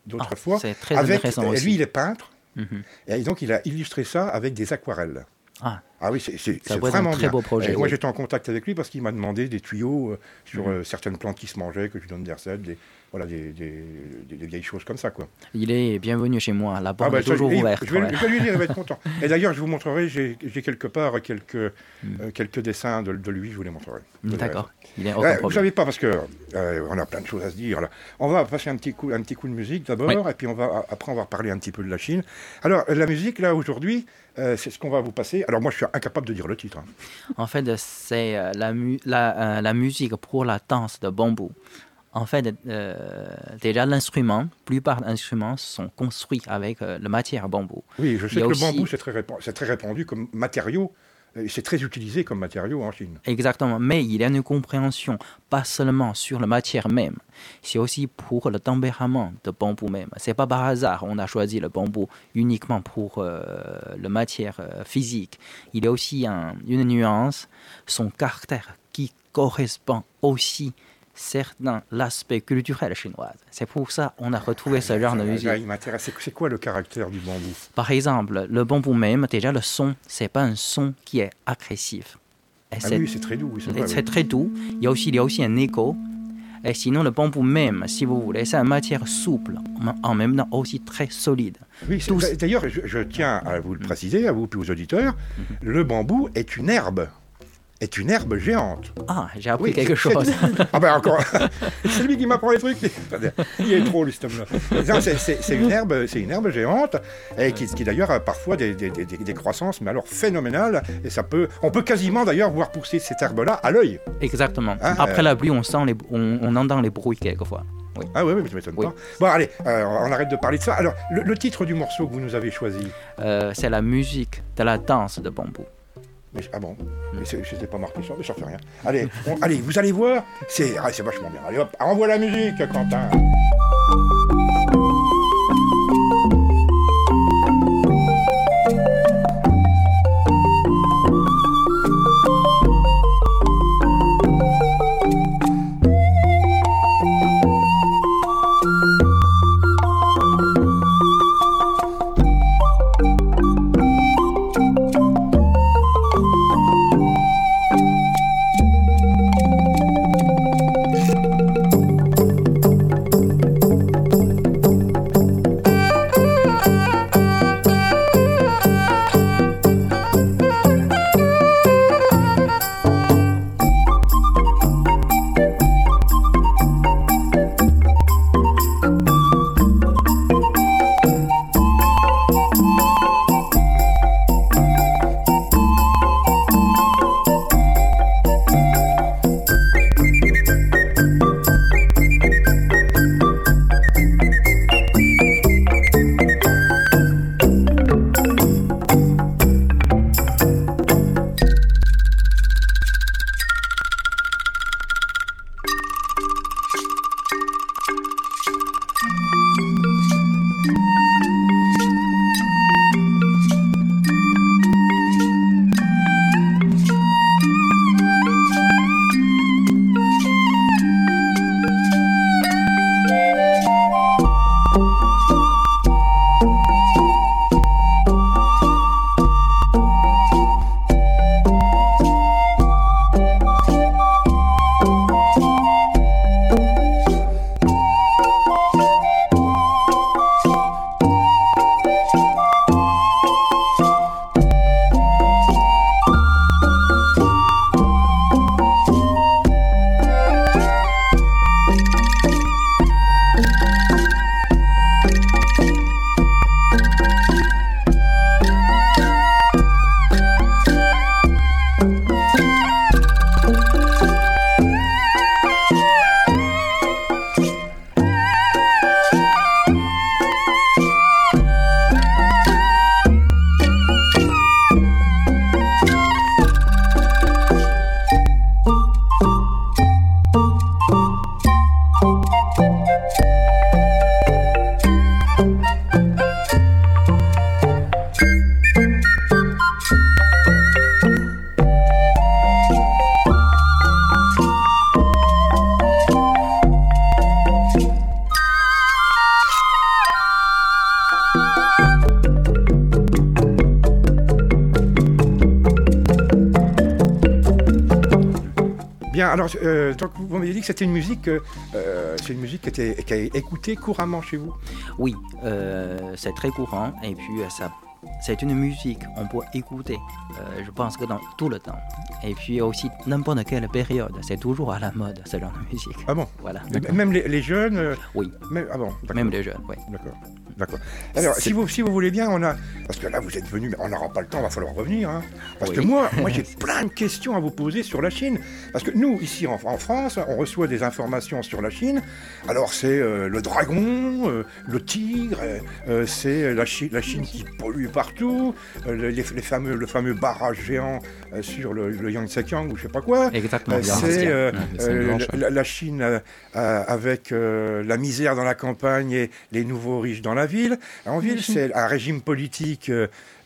d'autrefois. Ah, c'est très avec, intéressant aussi. lui, il est peintre. Mhm. Et donc, il a illustré ça avec des aquarelles. Ah. Oui, c'est être un vraiment très bien. beau projet, Et moi, j'étais en contact avec lui parce qu'il m'a demandé des tuyaux euh, sur Mhm. euh, certaines plantes qui se mangeaient, que je lui donne des recettes, des, voilà, des, des- des- des vieilles choses comme ça. Quoi. Il est bienvenu chez moi. La porte bah, est toujours je- ouverte. Je vais, ouais. je vais lui dire, il va être content. Et d'ailleurs, je vous montrerai, j'ai quelque part quelques, euh, quelques dessins de, de lui, je vous les montrerai. D'accord. Il Ouais, vous savez pas parce que euh, on a plein de choses à se dire. Là. On va passer un petit coup, un petit coup de musique d'abord, Oui. et puis on va après on va parler un petit peu de la Chine. Alors la musique là aujourd'hui, euh, c'est ce qu'on va vous passer. Alors moi je suis incapable de dire le titre. hein. En fait, c'est la, mu- la, la musique pour la danse de bambou. En fait, euh, déjà l'instrument, plupart d'instruments sont construits avec euh, la matière bambou. Oui, je sais que le bambou c'est très, répan- c'est très répandu comme matériau. C'est très utilisé comme matériau en Chine. Exactement, mais il y a une compréhension, pas seulement sur la matière même, c'est aussi pour le tempérament de bambou même. C'est pas par hasard, on a choisi le bambou uniquement pour euh, la matière euh, physique. Il y a aussi un- une nuance, son caractère qui correspond aussi certain l'aspect culturel chinois. C'est pour ça qu'on a retrouvé ce genre de musique. il m'intéresse. C'est- quoi le caractère du bambou? Par exemple, le bambou même, déjà le son, c'est pas un son qui est agressif. Et Ah oui, c'est très doux. oui, c'est et oui. très doux. Il y a aussi, il y a aussi un écho. Et sinon, le bambou même, si vous voulez, c'est une matière souple, en même temps aussi très solide. Oui, D'ailleurs, je, je tiens à vous le préciser, à vous puis aux auditeurs, le bambou est une herbe, est une herbe géante. Ah, j'ai appris Oui, quelque chose. Ah ben encore, c'est lui qui m'apprend les trucs. Il est trop, lui, cet homme-là. C'est- une herbe, c'est une herbe géante et qui, qui d'ailleurs a parfois des, des- des- des croissances, mais alors phénoménales. Et ça peut, on peut quasiment d'ailleurs voir pousser cette herbe-là à l'œil. Exactement. Ah, Après euh, la pluie, on sent les, on, on entend les bruits quelquefois. Oui. Ah oui, oui, ça m'étonne Oui. pas. Bon, allez, euh, on arrête de parler de ça. Alors, le, le titre du morceau que vous nous avez choisi, Euh, c'est la musique de la danse de bambou. Mais, ah bon, mais je n'étais pas marqué sur, mais ça fait rien. Allez, allez, vous allez voir, c'est ah, c'est vachement bien. Allez hop, envoie la musique, Quentin. Alors, euh, donc, vous m'avez dit que c'était une musique, euh, euh, c'est une musique qui, était, qui est écoutée couramment chez vous. Oui, euh, c'est très courant et puis euh, ça, c'est une musique on peut écouter, euh, je pense que dans tout le temps. Et puis aussi n'importe quelle période, c'est toujours à la mode ce genre de musique. Ah bon? Voilà. Même les, les jeunes. euh, Oui, même, ah bon. même les jeunes, oui. D'accord. D'accord. Alors, si vous, si vous voulez bien, on a. Parce que là, vous êtes venu, mais on n'aura pas le temps, va falloir revenir. hein. Parce que moi, moi j'ai plein de questions à vous poser sur la Chine. Parce que nous, ici en, en France, on reçoit des informations sur la Chine. Alors, c'est euh, le dragon, euh, le tigre, euh, c'est la, Chi- la Chine qui pollue partout, les, les fameux, le fameux barrage géant sur le, le Yangtze-Kiang ou je sais pas quoi. Exactement. C'est la, la Chine avec la misère dans la campagne et les nouveaux riches dans la ville. En ville, c'est un régime politique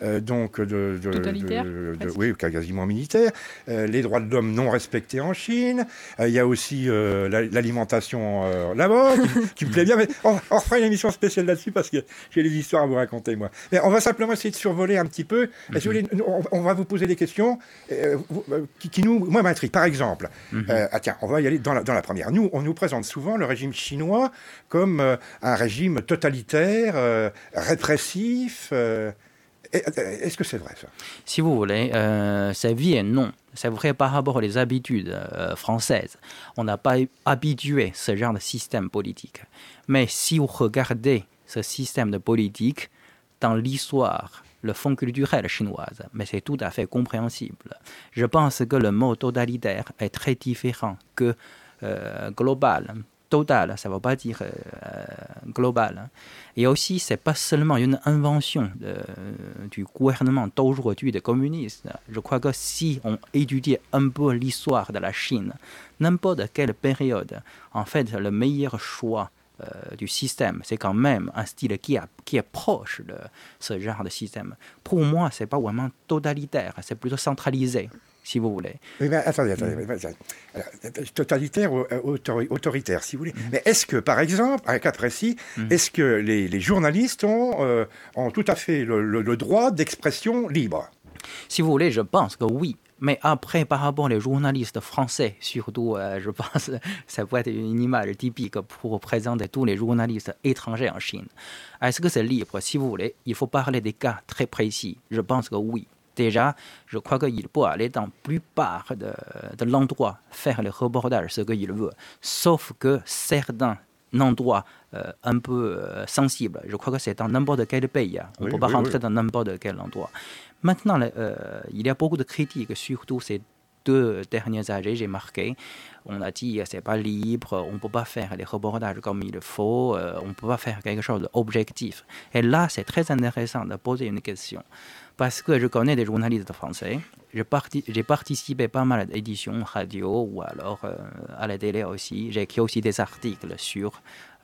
euh, donc de, de- Totalitaire, de- de- oui, quasiment militaire. Euh, les droits de l'homme non respectés en Chine. Euh, Il y a aussi euh, la- l'alimentation euh, là-bas qui, qui me plaît bien. Mais on, on fera une émission spéciale là-dessus parce que j'ai des histoires à vous raconter moi. Mais on va simplement essayer de survoler un petit peu. Que vous voulez- on, on va vous poser des questions qui, qui nous, moi, m'intriguent. Par exemple, euh, ah tiens, on va y aller dans la, dans la première. Nous, on nous présente souvent le régime chinois comme euh, un régime totalitaire, euh, répressif. Euh, Est-ce que c'est vrai ça? Si vous voulez, euh, c'est et non. C'est vrai par rapport aux habitudes euh, françaises. On n'a pas habitué ce genre de système politique. Mais si vous regardez ce système de politique dans l'histoire, le fond culturel chinoise, mais c'est tout à fait compréhensible. Je pense que le mot totalitaire est très différent que euh, global. Total, ça ne veut pas dire euh, euh, global. Et aussi, c'est pas seulement une invention de- du gouvernement d'aujourd'hui des communistes. Je crois que si on étudie un peu l'histoire de la Chine, n'importe quelle période, en fait, le meilleur choix euh, du système, c'est quand même un style qui, a- qui est proche de ce genre de système. Pour moi, c'est pas vraiment totalitaire, c'est plutôt centralisé, si vous voulez. Attendez, attendez. Mm. mais attendez. Alors, euh, totalitaire ou euh, autori- autoritaire, si vous voulez. Mm. Mais est-ce que, par exemple, un cas précis, est-ce que les, les journalistes ont, euh, ont tout à fait le, le- le droit d'expression libre? Si vous voulez, je pense que oui. Mais après, par rapport aux journalistes français, surtout, euh, je pense ça peut être une image typique pour présenter tous les journalistes étrangers en Chine. Est-ce que c'est libre? Si vous voulez, il faut parler des cas très précis. Je pense que oui. Déjà, je crois qu'il peut aller dans la plupart de, de l'endroit faire le reportage, ce qu'il veut. Sauf que certains endroits euh, un peu euh, sensibles, je crois que c'est dans n'importe quel pays. hein. On ne Oui, peut pas oui, rentrer oui. dans n'importe quel endroit. Maintenant, euh, il y a beaucoup de critiques, surtout ces deux dernières années, j'ai marqué. On a dit c'est pas libre, on peut pas faire les reportages comme il faut, euh, on peut pas faire quelque chose d'objectif. Et là, c'est très intéressant de poser une question. Parce que je connais des journalistes français, j'ai parti- participé pas mal d'éditions radio ou alors euh, à la télé aussi. J'ai écrit aussi des articles sur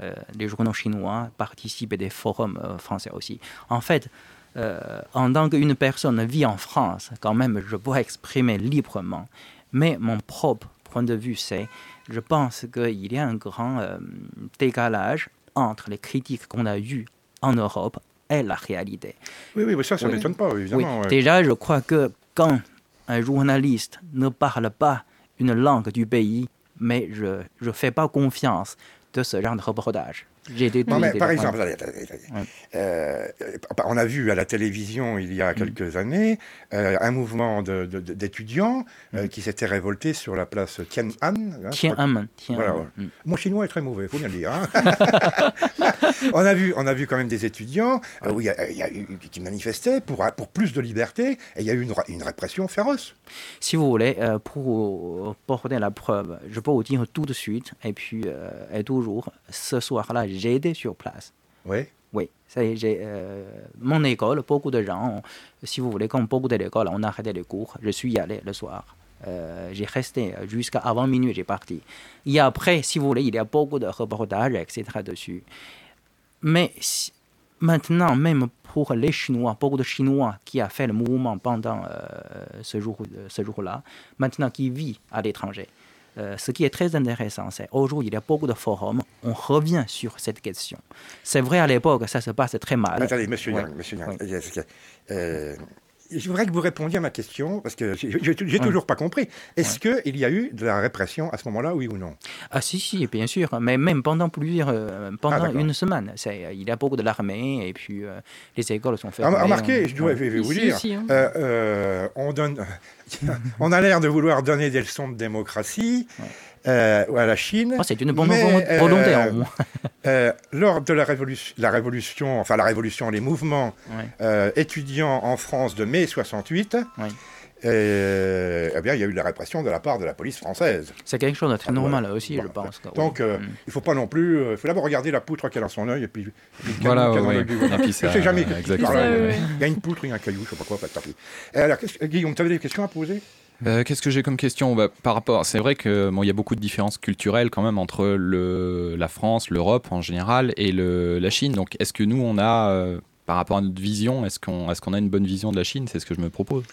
euh, les journaux chinois, participé des forums euh, français aussi. En fait, en tant qu'une personne vit en France, quand même, je peux exprimer librement. Mais mon propre point de vue, c'est, je pense qu'il y a un grand euh, décalage entre les critiques qu'on a eues en Europe et la réalité. Oui, oui, mais ça, ça ne Oui. m'étonne pas, Oui, évidemment. ouais. déjà, je crois que quand un journaliste ne parle pas une langue du pays, mais je ne fais pas confiance de ce genre de reportage. J'ai des Non, mais par exemple. Ouais. Euh, euh, on a vu à la télévision il y Mm. a quelques années euh, un mouvement d'étudiants euh, qui s'étaient révoltés sur la place Tian'an. hein, crois Tiananmen, Tiananmen. Voilà, ouais. Mm. Mon chinois est très mauvais, faut bien le dire. hein. on, a vu, on a vu quand même des étudiants où il y a, il y a eu- qui manifestaient pour, pour plus de liberté et il y a eu une, une répression féroce. Si vous voulez, pour porter la preuve, je peux vous dire tout de suite, et puis, et toujours, ce soir-là, j'ai été sur place. Oui. Oui, j'ai, euh, mon école, beaucoup de gens, si vous voulez, comme beaucoup de l'école, on a arrêté les cours. Je suis allé le soir. Euh, j'ai resté jusqu'à avant minuit, j'ai parti. Et après, si vous voulez, il y a beaucoup de reportages, etc. dessus. Mais si- maintenant, même pour les Chinois, beaucoup de Chinois qui a fait le mouvement pendant euh, ce jour, ce jour-là, maintenant qui vit à l'étranger. Euh, ce qui est très intéressant, c'est aujourd'hui, il y a beaucoup de forums, on revient sur cette question. C'est vrai, à l'époque, ça se passe très mal. Attendez, monsieur. Yang, monsieur Yang, Oui. euh, je voudrais que vous répondiez à ma question, parce que j'ai j'ai- toujours pas compris. Est-ce qu'il y a eu de la répression à ce moment-là, oui ou non? Ah si, si, bien sûr, mais même pendant plusieurs, euh, pendant d'accord. une semaine, il y a beaucoup de l'armée et puis euh, les écoles sont fermées. Rem- Remarquez, on- je dois je vous dire, aussi, hein. euh, euh, on, donne, on a l'air de vouloir donner des leçons de démocratie euh, à la Chine. Oh, c'est une bonne mais, volonté. euh, en moins. Euh, lors de la révolution, la révolution, enfin la révolution, les mouvements Ouais. euh, étudiants en France de mai 68, Ouais. euh, eh bien, il y a eu de la répression de la part de la police française. C'est quelque chose de très Ah, normal voilà. aussi, Bon, je pense. Donc, euh, Mm. il faut pas non plus. Il faut d'abord regarder la poutre qu'elle a dans son œil et puis. et puis le Voilà, dans ouais, du ouais. Je sais jamais. euh, exactement. Il y a une poutre, il y a un caillou, je sais pas quoi, pas de tapis. Alors, Guillaume, tu avais des questions à poser? Euh, Qu'est-ce que j'ai comme question bah, Par rapport, c'est vrai que il y a beaucoup de différences culturelles quand même entre la France, l'Europe en général et la Chine. Donc, est-ce que nous, on a, euh, par rapport à notre vision, est-ce qu'on est qu'on a une bonne vision de la Chine? C'est ce que je me propose.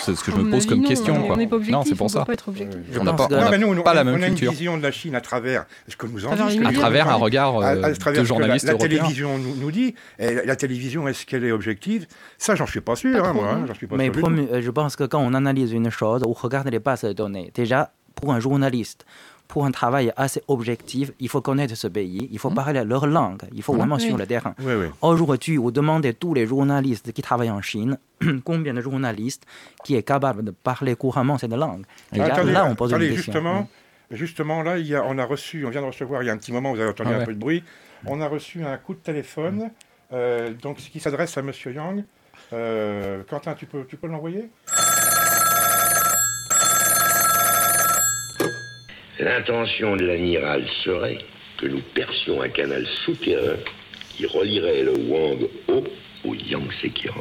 C'est ce que je À me pose comme non, question. on quoi. n'est pas objectif, non, c'est pour on ça. peut pas être objectif. Je On n'a pense pas, on Non, n'a mais nous, on, pas la on- même on a une culture. vision de la Chine à travers ce que nous en dit, À travers un regard euh, à travers de ce que journalistes la, télévision nous, nous dit. Et la, télévision, est-ce qu'elle est objective? Ça, j'en suis pas sûr, Pas hein, moi. hein, hein. suis pas Mais sûr je pense que quand on analyse une chose, on regarde les bases de données. Déjà, pour un journaliste, pour un travail assez objectif, il faut connaître ce pays, il faut parler leur langue, il faut vraiment Oui. sur le terrain. Oui, oui. Aujourd'hui, vous demandez tous les journalistes qui travaillent en Chine, combien de journalistes qui est capable de parler couramment cette langue? Et là, Attendez, là, on pose attendez, une question. justement, justement, là, il y a, on a reçu, on vient de recevoir il y a un petit moment, vous avez entendu Ah un ouais. peu de bruit, on a reçu un coup de téléphone, euh, donc qui s'adresse à Monsieur Yang. Euh, Quentin, tu peux, tu peux l'envoyer? L'intention de l'amiral serait que nous percions un canal souterrain qui relierait le Wang Ho au Yangtze-Kiang.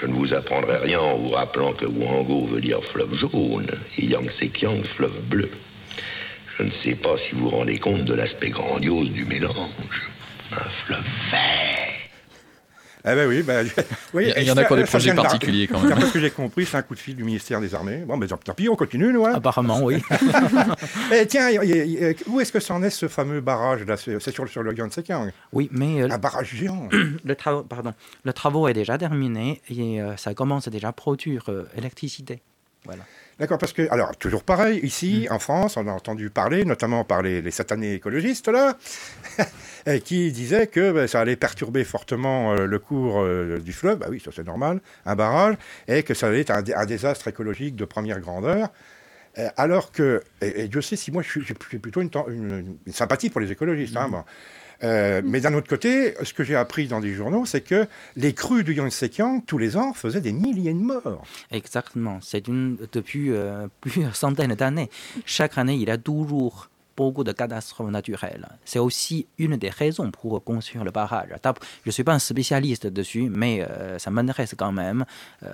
Je ne vous apprendrai rien en vous rappelant que Wang-Ho veut dire fleuve jaune et Yangtze-Kiang fleuve bleu. Je ne sais pas si vous vous rendez compte de l'aspect grandiose du mélange. Un fleuve vert. Eh ben oui, ben, oui, Il y en a qui ont des projets particuliers quand même. D'après ce que j'ai compris, c'est un coup de fil du ministère des Armées. Bon, mais tant tant pis, on continue, nous. Hein. Apparemment, oui. Eh, tiens, y- y- y- où est-ce que c'en est ce fameux barrage là? C'est sur, sur le Yangtze-Kiang. oui, mais euh, Un barrage géant. le, travaux, pardon, le travaux est déjà terminé et euh, ça commence déjà à produire euh, électricité. Voilà. D'accord, parce que, alors, toujours pareil, ici, en France, on a entendu parler, notamment par les, les satanés écologistes, là, qui disaient que ben, ça allait perturber fortement euh, le cours euh, du fleuve, bah oui, ça c'est normal, un barrage, et que ça allait être un, dé- un désastre écologique de première grandeur. Euh, alors que, et, et Dieu sait si moi je suis- j'ai plutôt une, ten- une- une sympathie pour les écologistes, hein, bon. Euh, mais d'un autre côté, ce que j'ai appris dans des journaux, c'est que les crues du Yangtze-Kiang, tous les ans, faisaient des milliers de morts. Exactement. C'est depuis euh, plusieurs centaines d'années. Chaque année, il y a toujours beaucoup de catastrophes naturelles. C'est aussi une des raisons pour construire le barrage. Je ne suis pas un spécialiste dessus, mais euh, ça m'intéresse quand même euh,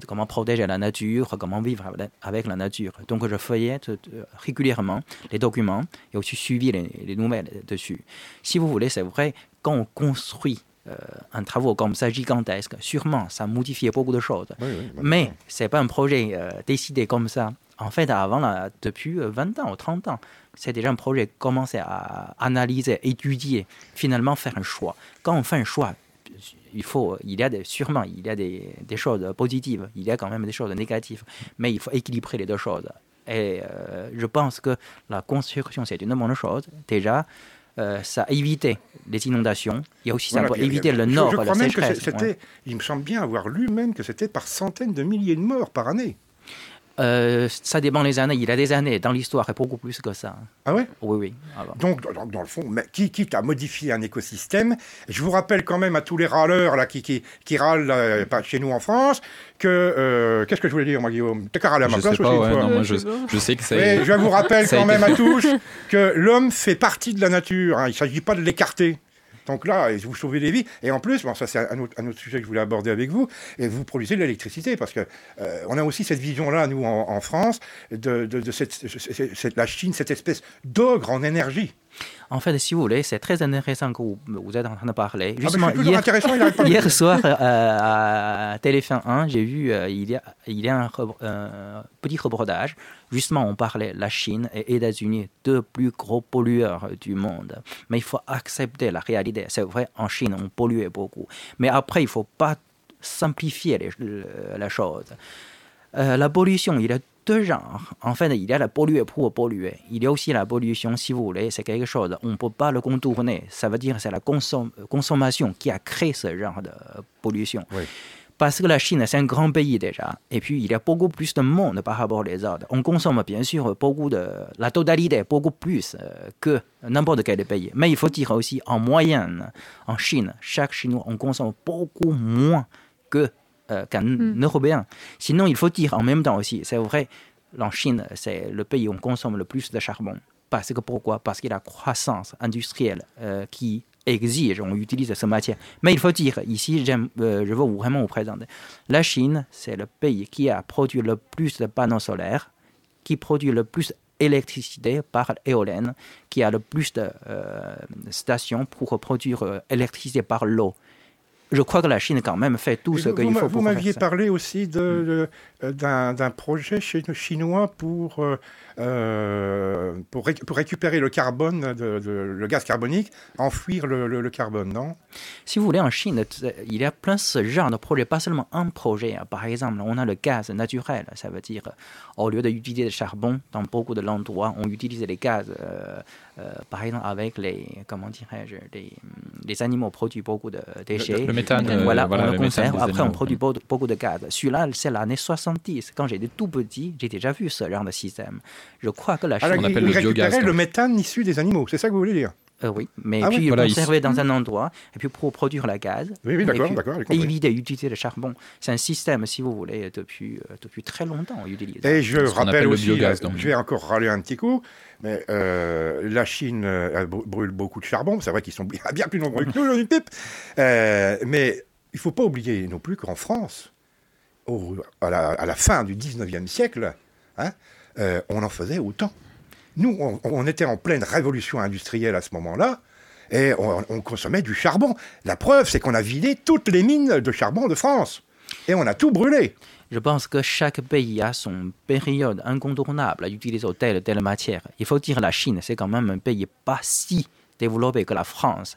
de comment protéger la nature, comment vivre avec- la nature. Donc je feuillette euh, régulièrement les documents et aussi suivi les, les nouvelles dessus. Si vous voulez, c'est vrai, quand on construit euh, un travaux comme ça gigantesque, sûrement ça modifie beaucoup de choses. Oui, oui, Mais c'est pas un projet euh, décidé comme ça. En fait, avant, là, depuis euh, 20 ans ou 30 ans, c'est déjà un projet commencé à analyser, étudier, finalement faire un choix. Quand on fait un choix, il faut, il y a des, sûrement, il y a des, des choses positives, il y a quand même des choses négatives, mais il faut équilibrer les deux choses. Et euh, je pense que la construction, c'est une bonne chose. Déjà, euh, ça a évité les inondations. Il y a aussi ça Voilà, euh, le nord, Je la crois même que sécheresse. c'est- c'était, ouais. il me semble bien avoir lu même que c'était par centaines de milliers de morts par année. Euh, ça dépend les années. Il y a des années. Dans l'histoire, et beaucoup plus que ça. Ah ouais? Oui, oui. Alors. Donc, dans, dans le fond, mais qui, quitte à modifier un écosystème, je vous rappelle quand même à tous les râleurs là, qui, qui, qui râlent euh, pas chez nous en France, que... euh, Qu'est-ce que je voulais dire, moi, Guillaume? T'as qu'à râler à ma Je place sais pas, aussi, ouais, non, moi je je, sais pas. je sais que Mais c'est. je vous rappelle quand même à tous que l'homme fait partie de la nature. hein. Il ne s'agit pas de l'écarter. Donc là, vous sauvez des vies. Et en plus, bon, ça c'est un autre, un autre sujet que je voulais aborder avec vous, et vous produisez de l'électricité, parce que euh, on a aussi cette vision-là, nous, en, en France, de, de- de cette, la Chine, cette espèce d'ogre en énergie. En fait, si vous voulez, c'est très intéressant que vous, vous êtes en train de parler. Ah, Justement, toujours hier, intéressant, il hier soir, euh, à Téléfin 1, j'ai vu, euh, il, y a, il y a un re- euh, petit reportage. Justement, on parlait la Chine et États-Unis, deux plus gros pollueurs du monde. Mais il faut accepter la réalité. C'est vrai, en Chine, on polluait beaucoup. Mais après, il ne faut pas simplifier les- le- la chose. Euh, la pollution, il y a deux genres. En fait, il y a la polluer pour polluer. Il y a aussi la pollution, si vous voulez, c'est quelque chose, on ne peut pas le contourner. Ça veut dire que c'est la consom- consommation qui a créé ce genre de pollution. Oui. Parce que la Chine, c'est un grand pays déjà. Et puis, il y a beaucoup plus de monde par rapport aux autres. On consomme bien sûr beaucoup de. La totalité, beaucoup plus euh, que n'importe quel pays. Mais il faut dire aussi, en moyenne, en Chine, chaque Chinois, on consomme beaucoup moins que, euh, qu'un Européen. Sinon, il faut dire en même temps aussi, c'est vrai, en Chine, c'est le pays où on consomme le plus de charbon. Parce que pourquoi? Parce qu'il y a la croissance industrielle euh, qui exige, on utilise cette matière. Mais il faut dire, ici, euh, je veux vraiment vous présenter. La Chine, c'est le pays qui a produit le plus de panneaux solaires, qui produit le plus d'électricité par éolienne, qui a le plus de euh, stations pour produire euh, électricité par l'eau. Je crois que la Chine, quand même, fait tout ce qu'il faut Vous m'aviez parlé aussi de- de- d'un projet chi- chinois pour, euh, euh, pour, ré- pour récupérer le carbone, de, de- le gaz carbonique, enfouir le, le- le carbone, non? Si vous voulez, en Chine, il y a plein de ce genre de projets, pas seulement un projet. hein. Par exemple, on a le gaz naturel, ça veut dire, au lieu d'utiliser le charbon, dans beaucoup de endroits, on utilise les gaz, euh, euh, par exemple, avec les, comment dirais-je, les, les animaux produisent beaucoup de déchets. le méthane, euh, voilà, voilà, on le conserve, après on produit beaucoup, de gaz. Celui-là, c'est l'année 70. Quand j'étais tout petit, j'ai déjà vu ce genre de système. Je crois que la Chine... Alors, On appelle le le méthane issu des animaux, c'est ça que vous voulez dire? Euh, oui, mais Ah oui, puis voilà, conserver dans un endroit, et puis pour produire le gaz. Oui, oui, d'accord, d'accord. Éviter d'utiliser le charbon. C'est un système, si vous voulez, depuis, euh, depuis très longtemps on utilise. Et je rappelle appelle le aussi, biogaz, là, donc. je vais encore râler un petit coup, mais euh, la Chine euh, br- brûle beaucoup de charbon. C'est vrai qu'ils sont bien plus nombreux que nous, dans une pipe. Euh, mais il faut pas oublier non plus qu'en France, au- à, la, à la fin du 19e siècle, hein, euh, on en faisait autant. Nous, on, était en pleine révolution industrielle à ce moment-là. Et on, on consommait du charbon. La preuve, c'est qu'on a vidé toutes les mines de charbon de France. Et on a tout brûlé. Je pense que chaque pays a son période incontournable à utiliser telle ou telle matière. Il faut dire la Chine, c'est quand même un pays pas si développé que la France.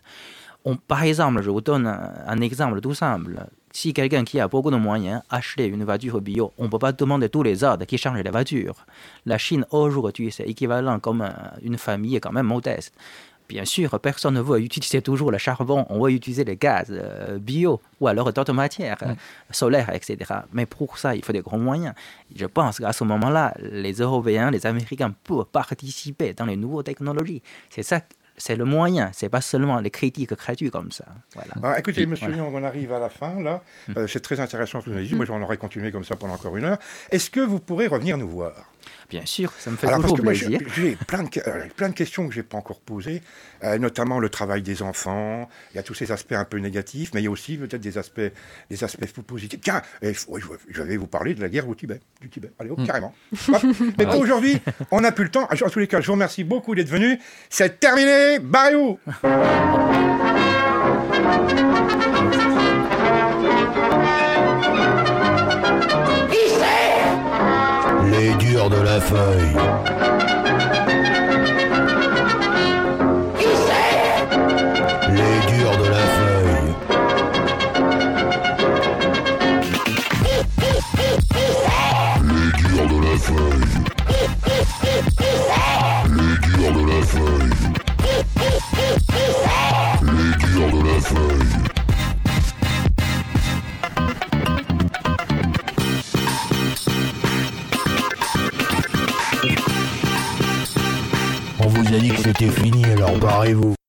On- par exemple, je vous donne un exemple tout simple. Si quelqu'un qui a beaucoup de moyens achète une voiture bio, on ne peut pas demander tous les autres qui changent les voitures. La Chine, aujourd'hui, c'est équivalent comme une famille quand même modeste. Bien sûr, personne ne veut utiliser toujours le charbon, on veut utiliser les gaz bio ou alors d'autres matières euh, solaires, etc. Mais pour ça, il faut des gros moyens. Je pense qu'à ce moment-là, les Européens, les Américains peuvent participer dans les nouvelles technologies. C'est ça, c'est le moyen, c'est pas seulement les critiques gratuites comme ça. Voilà. Alors, écoutez, monsieur voilà. Lyon, on arrive à la fin, là. Euh, c'est très intéressant ce que vous avez dit. Moi, j'en aurais continué comme ça pendant encore une heure. Est-ce que vous pourrez revenir nous voir? Bien sûr, ça me fait Alors, parce que moi, j'ai plaisir. j'ai plein de, euh, plein de questions que je n'ai pas encore posées, euh, notamment le travail des enfants. Il y a tous ces aspects un peu négatifs, mais il y a aussi peut-être des aspects, des aspects positifs. Tiens, eh, je vais vous parler de la guerre au Tibet. Du Tibet. Allez, hop, carrément. Hop. Mais pour aujourd'hui, on n'a plus le temps. En tous les cas, je vous remercie beaucoup d'être venus. C'est terminé. Barrez-vous Durs de la feuille. Les durs de la feuille. Les durs de la feuille. Les durs de la feuille. Les durs de la feuille. Vous a dit que c'était fini, alors barrez-vous.